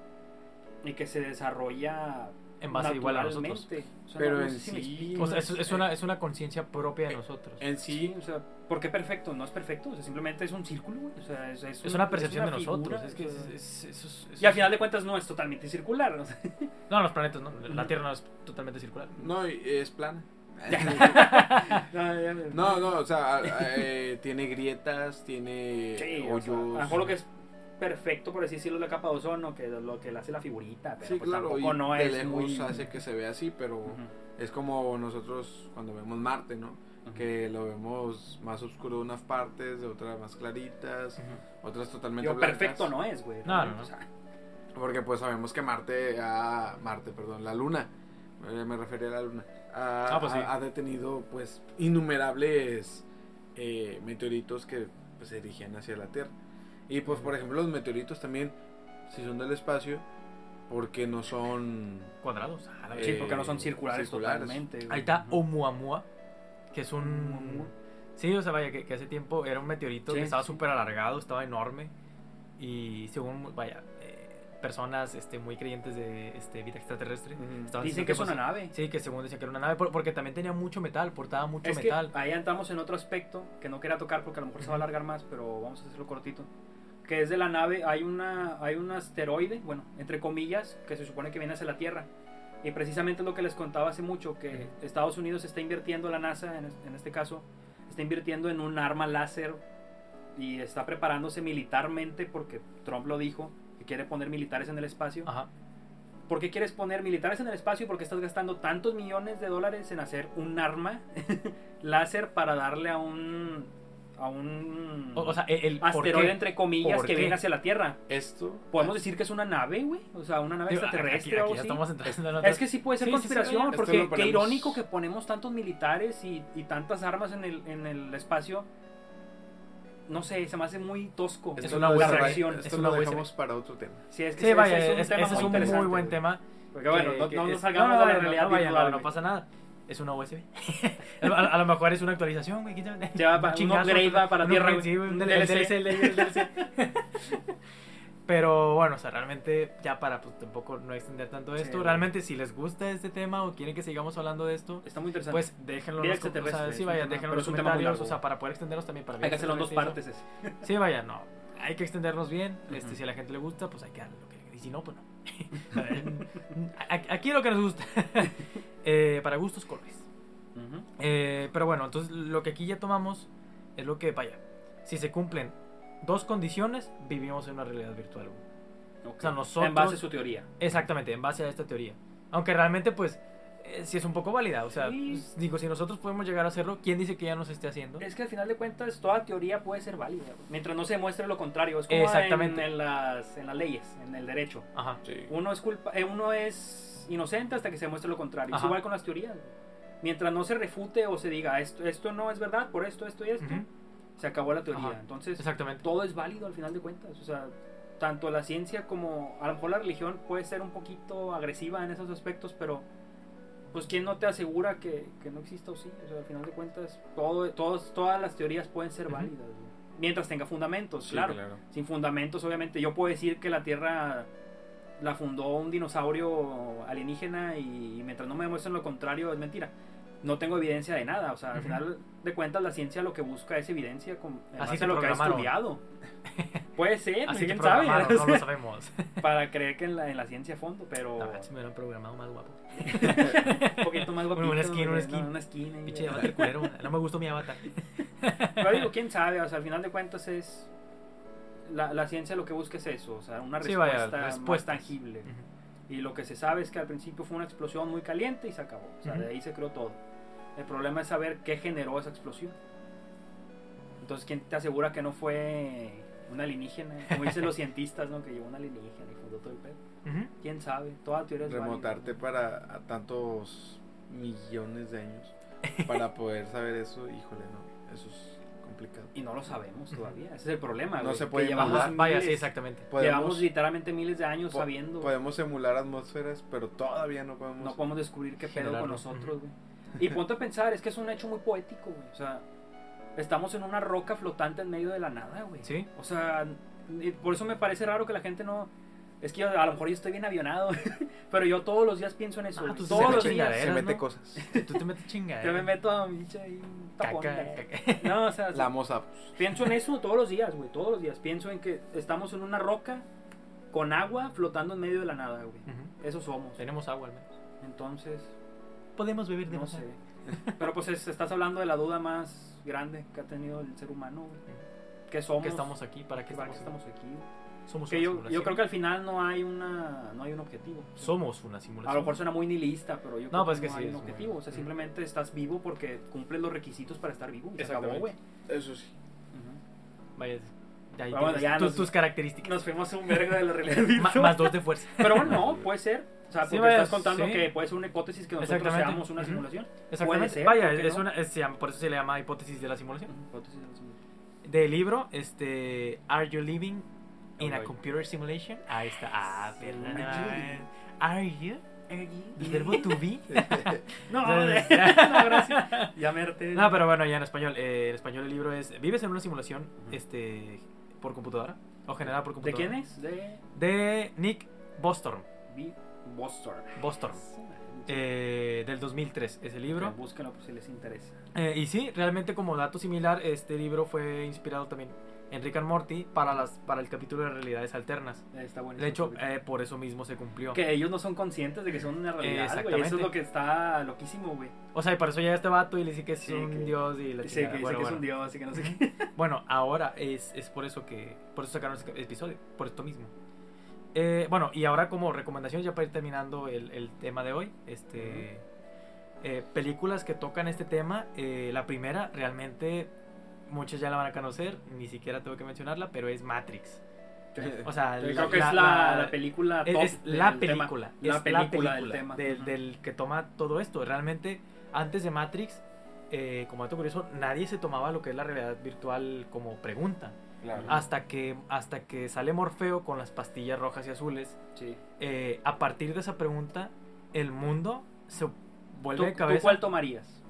y que se desarrolla En base igual a nosotros. naturalmente. O sea, Pero no- no en si sí- explico. O sea, es, es una, es una conciencia propia de nosotros. En Sí, sí, o sea, ¿por qué perfecto? No es perfecto, o sea, simplemente es un círculo. O sea, es, es Es un- una percepción una de nosotros. figura, es que es- es- es- y al es- final de cuentas no es totalmente circular. o sea. No, los planetas, ¿no? La. Tierra no es totalmente circular. no, es plana. No, No, o sea, eh, tiene grietas, tiene Sí, o hoyos. sea, a lo mejor lo que es perfecto, por así decirlo, la capa de ozono, que lo que le hace la figurita, pero Sí, pues claro, tampoco y no de es lejos muy... hace que se vea así, pero es como nosotros cuando vemos Marte, ¿no? Que lo vemos más oscuro de unas partes, de otras más claritas, otras totalmente Digo, blancas. perfecto no es, güey. No, no, no. O sea, Porque pues sabemos que Marte, ah, Marte, perdón, la Luna, eh, me refería a la Luna, ha, Ah, pues sí. ha- ha detenido pues innumerables eh, meteoritos que pues, se dirigían hacia la Tierra. Y pues por ejemplo los meteoritos también, si son del espacio, porque no son... Cuadrados. Ah, la Eh, Sí, porque no son circulares, circulares. totalmente. güey. Ahí está. Oumuamua, que es un... Oumuamua. Sí, o sea, vaya, que, que hace tiempo era un meteorito Sí, que estaba sí. súper alargado, estaba enorme. Y según, vaya, personas este, muy creyentes de este, vida extraterrestre, Dicen que es pues, una nave. Sí, que según decían que era una nave, por- porque también tenía mucho metal, portaba mucho Es que metal. ahí entramos en otro aspecto que no quería tocar porque a lo mejor se va a alargar más, pero vamos a hacerlo cortito. Que es de la nave, hay una hay un asteroide, bueno, entre comillas, que se supone que viene hacia la Tierra. Y precisamente es lo que les contaba hace mucho, que. Estados Unidos está invirtiendo, la NASA en, en este caso, está invirtiendo en un arma láser y está preparándose militarmente porque Trump lo dijo, que quiere poner militares en el espacio. Ajá. ¿Por qué quieres poner militares en el espacio? Porque estás gastando tantos millones de dólares en hacer un arma láser para darle a un a un O, o sea, el, el ¿por asteroide entre comillas ¿Por que qué? viene hacia la Tierra. Esto... Podemos decir que es una nave, güey, o sea, una nave extraterrestre aquí, o aquí algo ya así. estamos entrando en otra- Es que sí puede ser Sí, sí, sí, conspiración. Esto porque lo qué irónico que ponemos tantos militares y, y tantas armas en el, en el espacio. No sé, se me hace muy tosco Es una buena reacción. es Esto una lo USB. dejamos para otro tema. Sí, es que Sí, ese- vaya, ese es, es- tema ese es un interesante, muy buen tema. Porque bueno, que- no, que no nos salgamos no, de la no, realidad no, vaya, no, virtual, no güey. pasa nada. Es una USB. a, lo mejor es una actualización, güey. quítame. Ya va Un un upgrade para un Tierra, upgrade, güey. sí, güey, Un un DLC. DLC, el DLC. Pero bueno, o sea, realmente ya para pues tampoco no extender tanto esto, realmente si les gusta este tema o quieren que sigamos hablando de esto, Está muy interesante. pues déjenlo en los, com- o sea, sí, vaya, déjenlo en los comentarios, o sea, para poder extendernos también para hay que hacerlo en dos partes. ese. Sí, vaya, no. Hay que extendernos bien. Este, si a la gente le gusta, pues hay que darle lo que Y si no, pues no. Aquí lo que nos gusta. Eh, para gustos, colores. Eh, pero bueno, entonces lo que aquí ya tomamos es lo que, vaya, si se cumplen dos condiciones, vivimos en una realidad virtual. güey. Ok. sea, nosotros- En base a su teoría. Exactamente, en base a esta teoría. Aunque realmente, pues, eh, sí es un poco válida. O sea, Sí. pues, digo, si nosotros podemos llegar a hacerlo, ¿quién dice que ya no se esté haciendo? Es que al final de cuentas toda teoría puede ser válida, mientras no se demuestre lo contrario. Es como Exactamente. En, en las, en las leyes, en el derecho. Ajá. Sí. Uno es culpa, eh, uno es inocente hasta que se demuestre lo contrario. Es Ajá. igual con las teorías. Mientras no se refute o se diga esto, esto no es verdad por esto, esto y esto, Ujú. Se acabó la teoría. Ajá. Entonces Exactamente. todo es válido al final de cuentas. O sea, tanto la ciencia como a lo mejor la religión puede ser un poquito agresiva en esos aspectos, pero pues quién no te asegura que, que no exista o sí. O sea, al final de cuentas todo, todos, todas las teorías pueden ser válidas. Mientras tenga fundamentos, Sí, claro. claro. Sin fundamentos, obviamente. Yo puedo decir que la Tierra la fundó un dinosaurio alienígena y mientras no me demuestren lo contrario es mentira. No tengo evidencia de nada. O sea, al final de cuentas la ciencia lo que busca es evidencia con Así lo que ha estudiado. Puede ser, Así quién sabe. no lo sabemos. Para creer que en la, en la ciencia a fondo, pero No, si me hubieran programado más guapo. un poquito más guapito. Una esquina, una ¿no? esquina. Una ahí, Pinche ¿verdad? avatar culero. No me gustó mi avatar. Pero digo, quién sabe, o sea, al final de cuentas es. La, la ciencia lo que busca es eso, o sea, una Sí, respuesta, más tangible. Y lo que se sabe es que al principio fue una explosión muy caliente y se acabó. O sea, de ahí se creó todo. El problema es saber qué generó esa explosión. Entonces, ¿quién te asegura que no fue un alienígena? Como dicen los cientistas, ¿no? Que llevó un alienígena y fundó todo el pedo. Ujú. ¿Quién sabe? Toda teoría es válida. Remontarte para a tantos millones de años para poder saber eso, híjole, no, eso es complicado. Y no lo sabemos todavía. Ese es el problema. No se puede emular. Vaya, sí, miles- exactamente. Llevamos literalmente miles de años po- sabiendo. podemos emular atmósferas, pero todavía no podemos. no podemos descubrir qué pedo con nosotros, güey. Y ponte a pensar, es que es un hecho muy poético, güey. O sea, estamos en una roca flotante en medio de la nada, güey. Sí. O sea, por eso me parece raro que la gente no. Es que yo, a lo mejor yo estoy bien avionado, pero yo todos los días pienso en eso. Ah, tú todos los días. chingaderas, se mete ¿no? cosas. Tú te metes chingada. Yo me meto a un tapón, Caca, caca. No, o sea, La moza. pienso en eso todos los días, güey. Todos los días. Pienso en que estamos en una roca con agua flotando en medio de la nada, güey. Ujú. Eso somos. Tenemos agua al menos. Entonces, Podemos beber de no sé. Pero pues es- estás hablando de la duda más grande que ha tenido el ser humano, güey. ¿Qué somos? Que estamos aquí, ¿para qué ¿Para qué estamos, estamos aquí? Somos Que una yo, simulación. yo creo que al final no hay una no hay un objetivo. Somos una A simulación. lo mejor suena muy nihilista, pero yo creo No, pues que que no sí, hay un muy- objetivo. O sea, simplemente estás vivo porque cumples los requisitos para estar vivo. Y se acabó, güey. Eso sí. Vaya, ya ahí bueno, ya tus, nos- tus características. Nos fuimos a un vergo de la realidad virtual. más dos de fuerza. Pero bueno, no, puede ser. O sea, Sí, porque vaya, estás contando sí. que puede ser una hipótesis que nosotros seamos una simulación. Exactamente. ser, Vaya, ¿por qué es no? una, es- por eso se le llama hipótesis de la simulación. Hipótesis de la simulación. Del libro, este, Are You Living in a computer simulation. Ahí está. Ah, perdón. Are you? El verbo to be. No, no, gracias. Harté. No, pero bueno, ya en español. eh, en español el libro es Vives en una simulación este, por computadora o generada por ¿De computadora. quién es? De De Nick Bostorm. B. Boston. Bostorm. eh, del 2003 ese libro. Búsquenlo por si les interesa. Eh, y sí, realmente como dato similar, este libro fue inspirado también en Rick and Morty para, las, para el capítulo de realidades alternas. Está bueno. De hecho, eh, por eso mismo se cumplió. que ellos no son conscientes de que son una realidad. Exactamente. Eso es lo que está loquísimo, güey. O sea, y por eso llega este vato y le dice que es Sí, un que- dios y la Sí, que dice Bueno, que es bueno. un dios y que no sé qué. Bueno, ahora es, es por eso que. Por eso sacaron este episodio. Por esto mismo. Eh, bueno, y ahora como recomendación, ya para ir terminando el, el tema de hoy. Este. eh, películas que tocan este tema. eh, la primera, realmente. Muchos ya la van a conocer. Ni siquiera tengo que mencionarla, pero es Matrix. O sea, Yo la- creo que la- es la, la- la película es, top es la tema. película. La es película la del película tema. del, del que toma todo esto. Realmente, antes de Matrix, eh, como dato curioso, nadie se tomaba lo que es la realidad virtual como pregunta. Claro. Hasta que, hasta que sale Morfeo con las pastillas rojas y azules. Sí. eh, a partir de esa pregunta, el mundo se vuelve ¿Tú, de tú cabeza. cuál tomarías?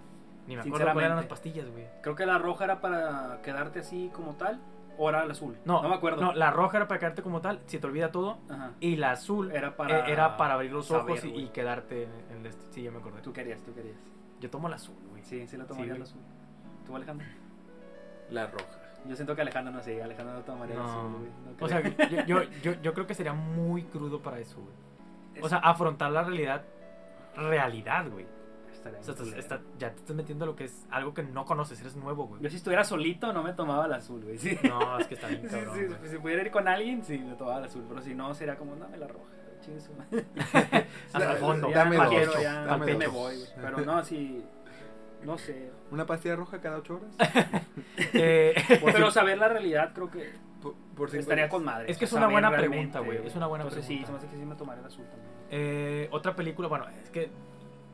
Ni me acuerdo cuáles eran las pastillas, güey. Creo que la roja era para quedarte así como tal. O era la azul. No, no me acuerdo. No, la roja era para quedarte como tal, si te olvida todo. Ajá. Y la azul Era eh, para. era para abrir los saber, ojos y, quedarte en, el... este- Sí, ya me acordé. Tú querías, tú querías. Yo tomo la azul, güey. Sí, sí la tomaría güey. la azul. ¿Tú, Alejandro? La roja. Yo siento que Alejandro no sé. Alejandro no tomaría No. azul, güey. No O sea, yo, yo, yo, creo que sería muy crudo para eso, güey. O sea, afrontar la realidad, realidad, güey. O sea, estás- está- ya te estás metiendo a lo que es algo que no conoces, eres nuevo, güey. Yo si estuviera solito no me tomaba la azul, güey. Sí. No, es que está bien Sí, cabrón, sí, si pudiera ir con alguien, sí, me tomaba la azul. Pero si no, sería como, dame la roja. chingue su madre. Hasta el fondo. Ya Dame no dos, quiero, ya dame me voy. güey. Pero no, si. No sé. ¿Una pastilla roja cada ocho horas? Eh, Pero saber la realidad creo que Por, por estaría con madre. Es que es una buena pregunta, güey, es una buena Entonces sí, pregunta. se me hace que sí me tomaría el azul también. eh, otra película, bueno, es que...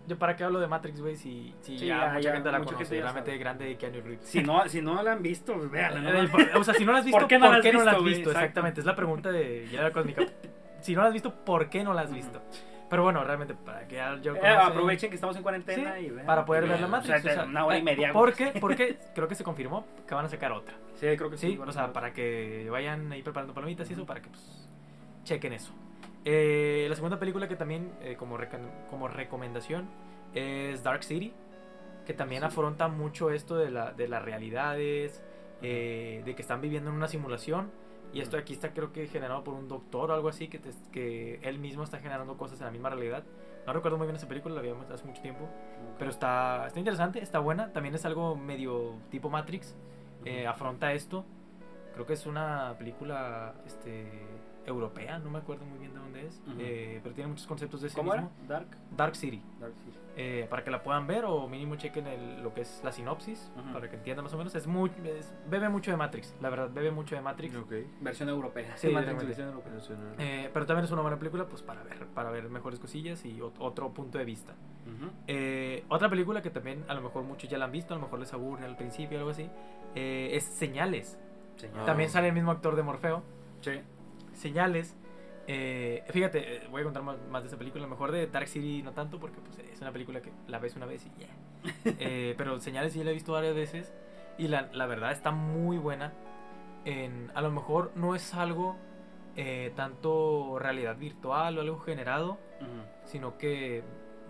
Yo para qué hablo de Matrix, güey, si, si Sí, ya, ya, mucha ya, gente la mucha conoce, realmente sabe. grande de Keanu Reeves. Si no, si no la han visto, pues véanla. ¿no? Eh, por- o sea, si no la has visto, ¿Por qué no la has visto, has güey? visto? Exacto. Exactamente, es la pregunta de ya Si no la has visto, ¿por qué no la has visto? Pero bueno, realmente, para que yo Eh, aprovechen que estamos en cuarentena Sí, y vean. para poder ver la. Matrix. O sea, o sea, una hora y eh, media. ¿Por güey. qué? Porque creo que se confirmó que van a sacar otra. Sí, creo que sí. Sí, o sea, para que vayan ahí preparando palomitas y eso, para que pues, chequen eso. Eh, la segunda película que también, eh, como, como recomendación, es Dark City, que también Sí. afronta mucho esto de, la, de las realidades, eh, de que están viviendo en una simulación. Y esto aquí está creo que generado por un doctor o algo así, que, te- que él mismo está generando cosas en la misma realidad. No recuerdo muy bien esa película, la vimos hace mucho tiempo. Pero está, está interesante, está buena. También es algo medio tipo Matrix. eh, afronta esto. Creo que es una película este, europea, no me acuerdo muy bien de dónde es. Eh, pero tiene muchos conceptos de ese ¿Cómo era? mismo. Dark. Dark City. Dark sí. eh, para que la puedan ver o mínimo chequen el- lo que es la sinopsis. Para que entiendan más o menos. Es muy, es- bebe mucho de Matrix, la verdad, bebe mucho de Matrix. Ok. Versión europea. Sí, Matrix, realmente. versión europea. Eh, pero también es una buena película pues para ver, para ver mejores cosillas y ot- otro punto de vista. Eh, otra película que también a lo mejor muchos ya la han visto, a lo mejor les aburre al principio o algo así, eh, es Señales. Ah. También sale el mismo actor de Morfeo. Sí. Señales. eh, fíjate, eh, voy a contar más, más de esa película. Mejor de Dark City no tanto porque pues, es una película que la ves una vez y ya. Eh, pero Señales sí la he visto varias veces y la, la verdad está muy buena. En, a lo mejor no es algo eh, tanto realidad virtual o algo generado, sino que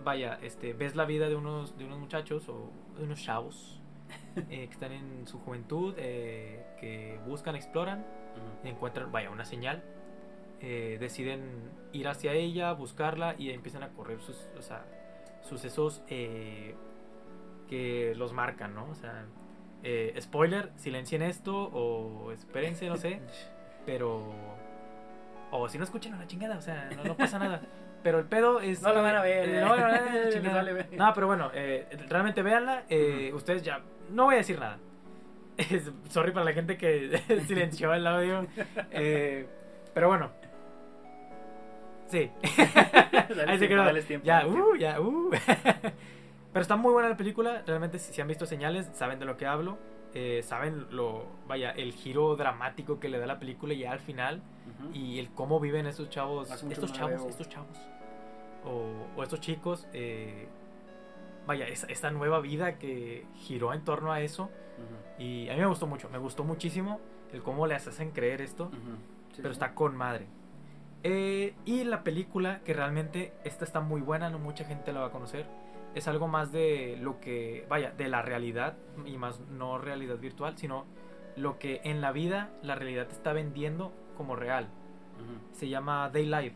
vaya, este, ves la vida de unos, de unos muchachos o de unos chavos que están en su juventud, que buscan, exploran, Encuentran, vaya, una señal, eh, deciden ir hacia ella, buscarla y empiezan a correr sus, o sea, sucesos eh, que los marcan, ¿no? O sea, eh, spoiler, silencien esto o espérense, no sé, pero... O si no escuchen a la chingada, o sea, no, no pasa nada. Pero el pedo es... No lo van a ver, eh, no vale ver. No, pero bueno, eh, realmente véanla. eh, Ustedes ya... No voy a decir nada. Es- Sorry para la gente que silenció el audio. eh, pero bueno. Sí. Ahí se quedó. tiempo, Ya, uh, ya, uh. Pero está muy buena la película. Realmente, si, si han visto señales, saben de lo que hablo. eh, saben lo, vaya, el giro dramático que le da la película ya al final y el cómo viven estos chavos, estos no la chavos, estos chavos, o, o estos chicos, eh, vaya, esta nueva vida que giró en torno a eso y a mí me gustó mucho, me gustó muchísimo el cómo les hacen creer esto. Sí, pero sí. está con madre. Eh, y la película, que realmente esta está muy buena, no mucha gente la va a conocer, es algo más de lo que, vaya, de la realidad y más no realidad virtual, sino lo que en la vida la realidad te está vendiendo como real. Se llama Day Live.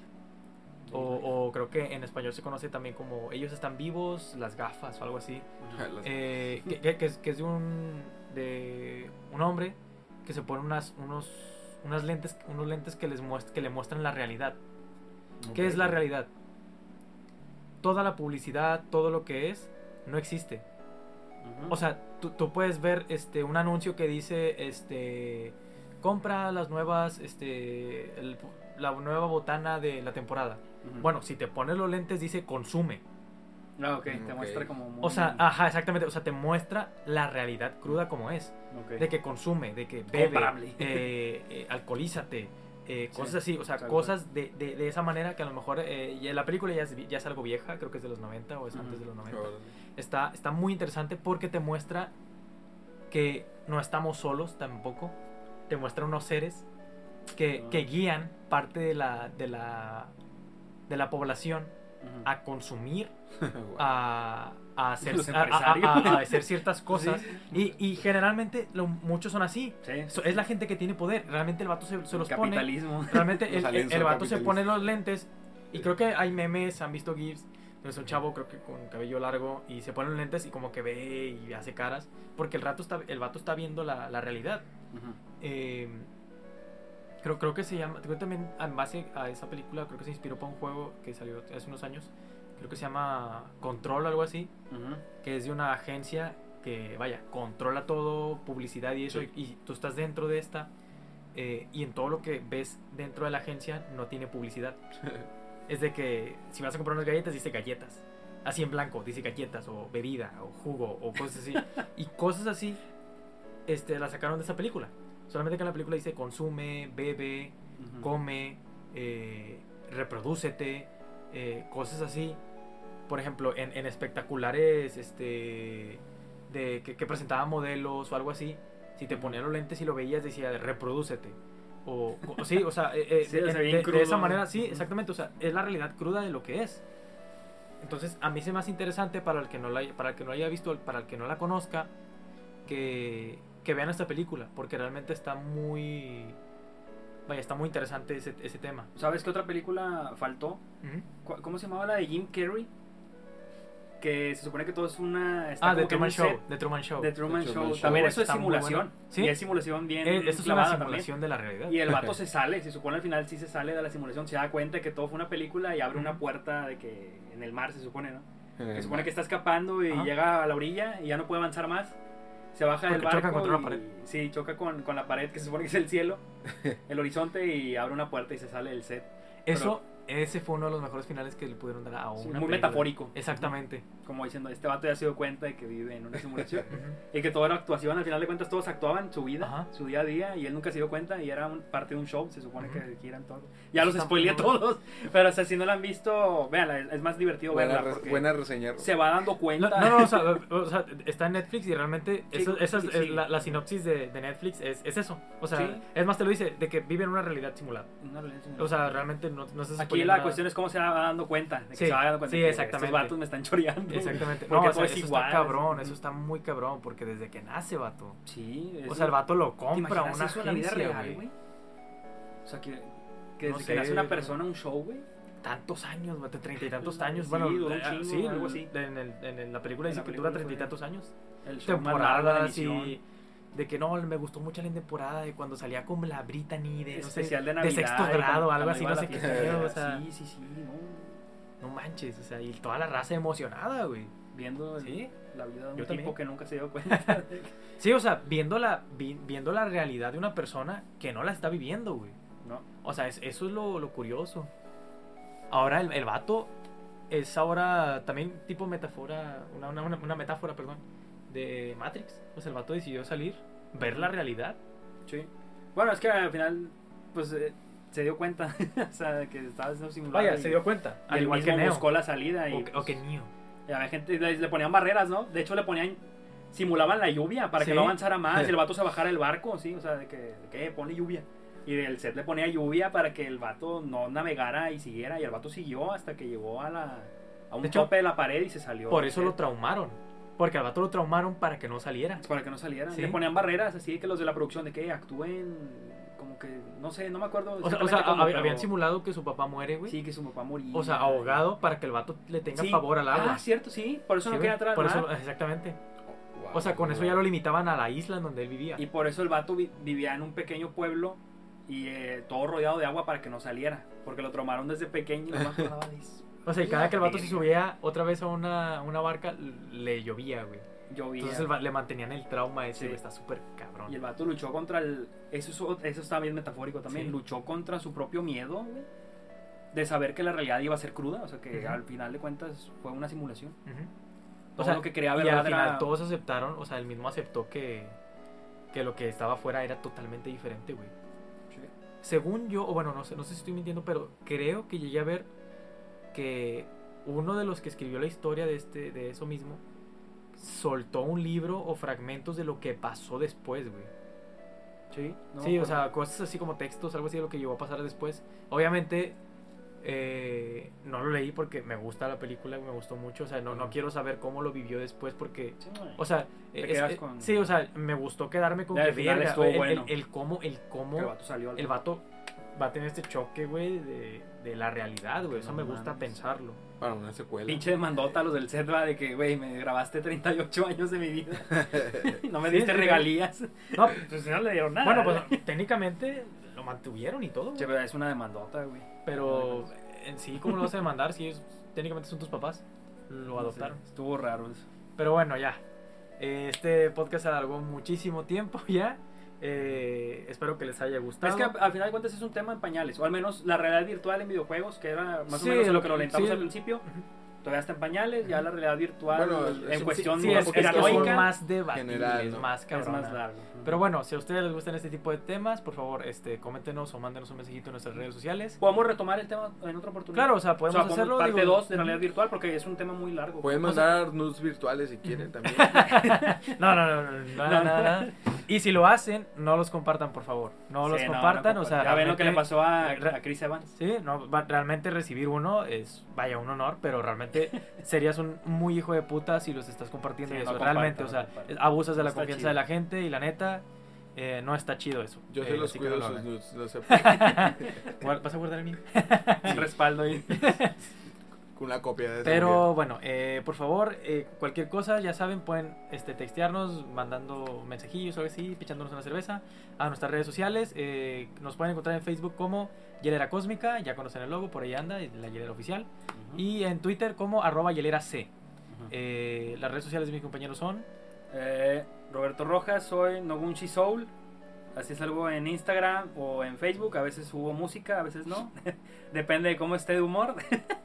O, o creo que en español se conoce también como Ellos están vivos, las gafas o algo así. Eh, que, que- que es, que es de un de un hombre que se pone unas unos unas lentes unos lentes que les muest- que le muestran la realidad. ¿Qué es la realidad? Toda la publicidad, todo lo que es, no existe. O sea, tú, tú puedes ver este un anuncio que dice este compra las nuevas este el- la nueva botana de la temporada. Bueno, si te pones los lentes dice consume. Ah, ok, te muestra como muy... O sea, ajá, exactamente, o sea, te muestra la realidad cruda como es. Ok. de que consume, de que bebe, eh, eh, alcoholízate, eh, Sí, cosas así, o sea, cosas de, de, de esa manera que a lo mejor eh, ya la película ya es, ya es algo vieja, creo que es de los 90 o es antes de los 90. Órale. Está, está muy interesante porque te muestra que no estamos solos tampoco, te muestra unos seres que, Ah. que guían parte de la, de la, de la población a consumir, a, a hacer, a- a- hacer ciertas cosas. Sí. Y, y generalmente lo- muchos son así. Sí. So- Es la gente que tiene poder. Realmente el vato se, se los pone. Realmente el, el, el vato se pone los lentes. Y creo que hay memes, han visto GIFs. Es un chavo, creo que con cabello largo. Y se pone los lentes y como que ve y hace caras. Porque el, rato está, el vato está viendo la, la realidad. Eh, creo, creo que se llama. Creo que también en base a esa película, creo que se inspiró para un juego que salió hace unos años. Creo que se llama Control o algo así Ujú. que es de una agencia que, vaya, controla todo, publicidad y eso, Sí. y, y tú estás dentro de esta, eh, y en todo lo que ves dentro de la agencia no tiene publicidad. Es de que si vas a comprar unas galletas, dice galletas. Así en blanco, dice galletas, o bebida, o jugo, o cosas así. y cosas así, este, la sacaron de esa película. Solamente que en la película dice consume, bebe, come, eh, reprodúcete, eh, cosas así. Por ejemplo, en, en espectaculares este, de, que, que presentaban modelos o algo así, si te ponían los lentes y lo veías, decía reprodúcete. O, o- sí, o sea, eh, eh, Sí, de- de, esa manera, sí, exactamente. O sea, es la realidad cruda de lo que es. Entonces, a mí se me hace interesante para el que no la, para el que no haya visto, para el que no la conozca, que, que vean esta película, porque realmente está muy. Vaya, está muy interesante ese, ese tema. ¿Sabes qué otra película faltó? Ujú. ¿Cu- ¿Cómo se llamaba la de Jim Carrey? Que se supone que todo es una... está Ah, The Truman Show. set The Truman Show. The Truman The Show. Truman Show. También eso es simulación. bueno. ¿Sí? Y es simulación bien Eh, esto es una también. simulación de la realidad. Y el vato se sale, se supone al final sí se sale de la simulación, se da cuenta que todo fue una película y abre una puerta de que en el mar se supone, ¿no? Eh, Se supone que está escapando y Ajá. llega a la orilla y ya no puede avanzar más. Se baja del Porque choca barco contra una y- pared. sí, choca con, con la pared que se supone que es el cielo, el horizonte y abre una puerta y se sale del set. Eso, ese fue uno de los mejores finales que le pudieron dar a una Sí, muy película. metafórico. Exactamente. Como diciendo, este vato ya se dio cuenta de que vive en una simulación. Y que todo era actuación, al final de cuentas todos actuaban su vida, Ajá. su día a día, y él nunca se dio cuenta y era un- parte de un show, se supone que giran todos. Ya los muy bueno. todos, pero o sea, si no la han visto, véanla, es, es más divertido buena, verla re- buena reseña. se va dando No, cuenta. no, no, o sea, o sea, está en Netflix y realmente Sí, eso, esa es, sí, es la, la sinopsis de, de Netflix es, es eso. O sea, Sí. es más te lo dice, de que vive en una realidad simulada. Una relación. O sea, realmente no, no estás Aquí spoileando la cuestión es cómo se va dando cuenta. De que Sí, se va dando cuenta sí, que exactamente. estos vatos me están choreando. Exactamente. Porque No, o todo sea, es eso igual. está cabrón, eso está muy cabrón, porque desde que nace, vato. Sí. O sea, el vato lo ¿Te compra imaginas una eso en la vida real, güey. güey? O sea, que, que No desde sé, que nace una güey. persona un show, güey. tantos años, vato, treinta y tantos Sí, años. Bueno, duró un chingo, sí, algo así. En, el- en el- la película dice que dura treinta y tantos años. El show Temporadas y de que no, me gustó mucho la temporada de cuando salía con la Brittany de, no sé, especial de de Navidad. sexto y grado, algo así, no sé qué o sea, Sí, sí, sí, no. no manches, o sea, y toda la raza emocionada, güey. Viendo Sí, la vida de un Yo tipo también. que nunca se dio cuenta. de- sí, o sea, viendo la, vi- viendo la realidad de una persona que no la está viviendo, güey. no. O sea, es- eso es lo, lo curioso. Ahora el, el vato es ahora también tipo metáfora, una, una- una metáfora, perdón, de Matrix. O sea, el vato decidió salir ver la realidad. Sí. Bueno, es que al final, pues eh, se dio cuenta, o sea, que estaba siendo simulado. Vaya, y- se dio cuenta. Al igual que Neo. buscó la salida y, O, que- o que Neo. y gente, le, le ponían barreras, ¿no? De hecho, le ponían, simulaban la lluvia para Sí. que no avanzara más y el vato se bajara del barco, ¿sí? O sea, de que, de que "Eh, ponle lluvia. Y del set le ponía lluvia para que el vato no navegara y siguiera. Y el vato siguió hasta que llegó a la a un De hecho, tope de la pared y se salió. Por eso lo traumaron. Porque al vato lo traumaron para que no saliera. Para que no saliera. Sí. Le ponían barreras así de que los de la producción de que actúen como que, no sé, no me acuerdo. O sea, o sea, pero habían simulado que su papá muere, güey. Sí, que su papá moría. O sea, ahogado para que el vato le tenga Sí. pavor al agua. Ah, cierto, sí. Por eso Sí, no quería atrás. Por eso, exactamente. O sea, con eso ya lo limitaban a la isla en donde él vivía. Y por eso el vato vi- vivía en un pequeño pueblo y eh, todo rodeado de agua para que no saliera. Porque lo traumaron desde pequeño y no O sea, y cada que el vato se subía otra vez a una, una barca, le llovía, güey. Llovía. Entonces el le mantenían el trauma ese, Sí. güey. Está súper cabrón. Y el vato luchó contra el... Eso, eso está bien metafórico también. Sí. Luchó contra su propio miedo, güey, De saber que la realidad iba a ser cruda. O sea, que al final de cuentas fue una simulación. Todo O sea, lo que quería y al final era- todos aceptaron, o sea, él mismo aceptó que, que lo que estaba afuera era totalmente diferente, güey. Sí. Según yo, o bueno, no sé, no sé si estoy mintiendo, pero creo que llegué a ver que uno de los que escribió la historia de este, de eso mismo, soltó un libro o fragmentos de lo que pasó después, güey. Sí, no sí, o sea, cosas así como textos, algo así de lo que llegó a pasar después. Obviamente, eh, no lo leí porque me gusta la película, me gustó mucho. O sea, no, no quiero saber cómo lo vivió después porque Sí, o sea, es- eh, con- sí, o sea, me gustó quedarme con Ya, que verga, el, el- cómo, el cómo el vato salió al el vato va a tener este choque, güey, de, de la realidad, güey. Eso No me gusta pensarlo. Para una secuela. Pinche demandota a los del set, va, de que, güey, me grabaste 38 años de mi vida. no me diste regalías. No, Pues no le dieron nada. bueno, pues técnicamente lo mantuvieron y todo. Che, pero es una demandota, güey. Pero en sí, ¿cómo lo vas a demandar si es, técnicamente son tus papás? Lo adoptaron. Sí, estuvo raro eso. Pero bueno, ya. Este podcast se alargó muchísimo tiempo ya. Eh, espero que les haya gustado. Es que al final de cuentas es un tema en pañales, o al menos la realidad virtual en videojuegos, que era más Sí, o menos a lo que lo alentamos sí. al principio. Todavía está en pañales, ya la realidad virtual Bueno, en es cuestión Sí, es, es conspiranoica más debatibles, General, ¿no? más es más largo. Pero bueno, si a ustedes les gustan este tipo de temas, por favor, este, coméntenos o mándenos un mensajito en nuestras redes sociales. Podemos retomar el tema en otra oportunidad. Claro, o sea, O podemos sea, hacerlo. parte digo, 2 de realidad virtual porque es un tema muy largo. Pueden O sea- mandar nudes virtuales si quieren también. No, no, no, no, no, no, no, no. Y si lo hacen, no los compartan, por favor. No Sí, los no, compartan, no o sea, Ya ven lo que le pasó a, re- a Chris Evans. Sí, no, realmente recibir uno es, vaya, un honor, pero realmente serías un muy hijo de puta si los estás compartiendo Sí, y no eso. realmente, no o sea, abusas de la confianza chido. de la gente y la neta, eh, no está chido eso. Yo Eh, se los así que cuido no sus nudes. Los Guar- ¿Vas a guardar el mío? Un respaldo ahí. con una copia de Pero bueno, eh, por favor, eh, cualquier cosa, ya saben, pueden este, textearnos, mandando mensajillos o algo así, pichándonos una cerveza a nuestras redes sociales. eh, nos pueden encontrar en Facebook como Hielera Cósmica, ya conocen el logo, por ahí anda, la hielera oficial. Y en Twitter como arroba hielera C. Eh, las redes sociales de mis compañeros son. Roberto Rojas, soy Nogunchi Soul. Así es algo en Instagram o en Facebook. A veces subo música, a veces no. Depende de cómo esté de humor.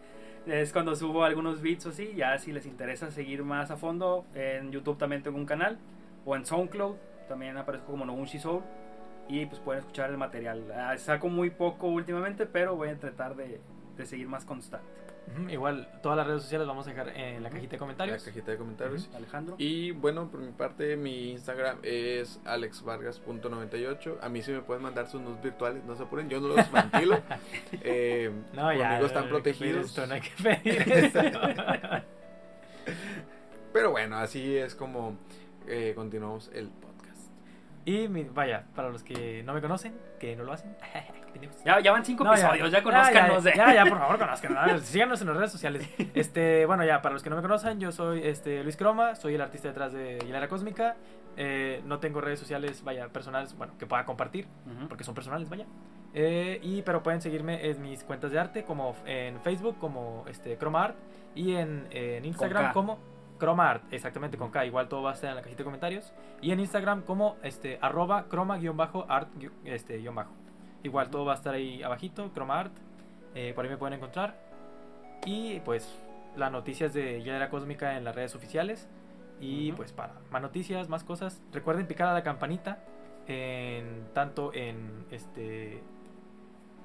es cuando subo algunos beats o así. Ya si les interesa seguir más a fondo, en YouTube también tengo un canal. O en SoundCloud también aparezco como Nogunchi Soul. Y pues pueden escuchar el material. Ah, saco muy poco últimamente, pero voy a tratar de, de seguir más constante. Igual, todas las redes sociales las vamos a dejar en la cajita de La comentarios. cajita de comentarios. Alejandro. Y bueno, por mi parte, mi Instagram es alexvargas.98. A mí sí me pueden mandar sus nudes virtuales, no se apuren, yo no los ventilo. Eh, No, ya. conmigo están protegidos. esto, no hay que pedir esto. Pero bueno, así es como eh, continuamos el podcast. Y mi- vaya, para los que no me conocen, que no lo hacen. Ya, ya van cinco No, episodios, ya, ya, conozcanos. Ya, eh. ya, ya, por favor, conozcanos. Síganos en las redes sociales. Este, bueno, ya, para los que no me conocen, yo soy este, Luis Croma, soy el artista detrás de Hilera Cósmica. Eh, no tengo redes sociales, vaya, personales, bueno, que pueda compartir, porque son personales, vaya. Eh, y, pero pueden seguirme en mis cuentas de arte, como en Facebook, como este, Croma Art, y en, en Instagram como Croma Art, exactamente con K, igual todo va a estar en la cajita de comentarios. Y en Instagram como este, arroba croma-art, este, guion bajo. Igual todo va a estar ahí abajito, Croma Art. eh, por ahí me pueden encontrar. Y pues las noticias de Hiedra Cósmica en las redes oficiales. Y pues para más noticias, más cosas, recuerden picar a la campanita en tanto en este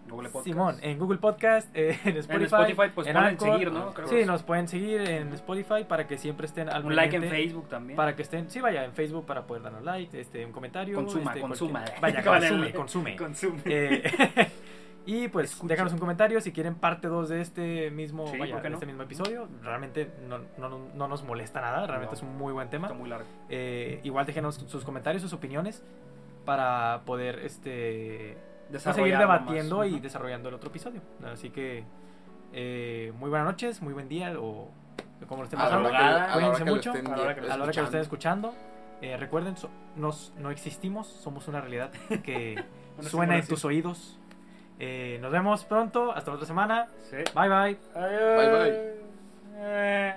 Google Podcast. Simón, en Google Podcast, eh, en Spotify, En Spotify, pues en ponen Anchor. seguir, ¿no? Creo Sí, nos pueden seguir en Spotify para que siempre estén al Un like en Facebook también. Para que estén, sí, vaya, en Facebook para poder darnos like, este, un comentario. Consuma, este, consuma. Vaya, consume, consume. Consume. Eh, y pues Escucha. déjanos un comentario si quieren parte 2 de este mismo, Sí, vaya, ¿por qué de no? este mismo episodio. Realmente no, no, no nos molesta nada, realmente es un muy buen tema. Está muy largo. Eh, igual déjenos sus comentarios, sus opiniones para poder este pues, seguir más. debatiendo y desarrollando el otro episodio. Así que eh, muy buenas noches, muy buen día o como lo estén A pasando. a Cuídense mucho. a la hora que lo A estén escuchando. eh, recuerden, so- nos, no existimos, somos una realidad que Una suena en tus oídos. Eh, nos vemos pronto, hasta la otra semana. Sí. Bye bye. Adiós. Bye, bye. Eh.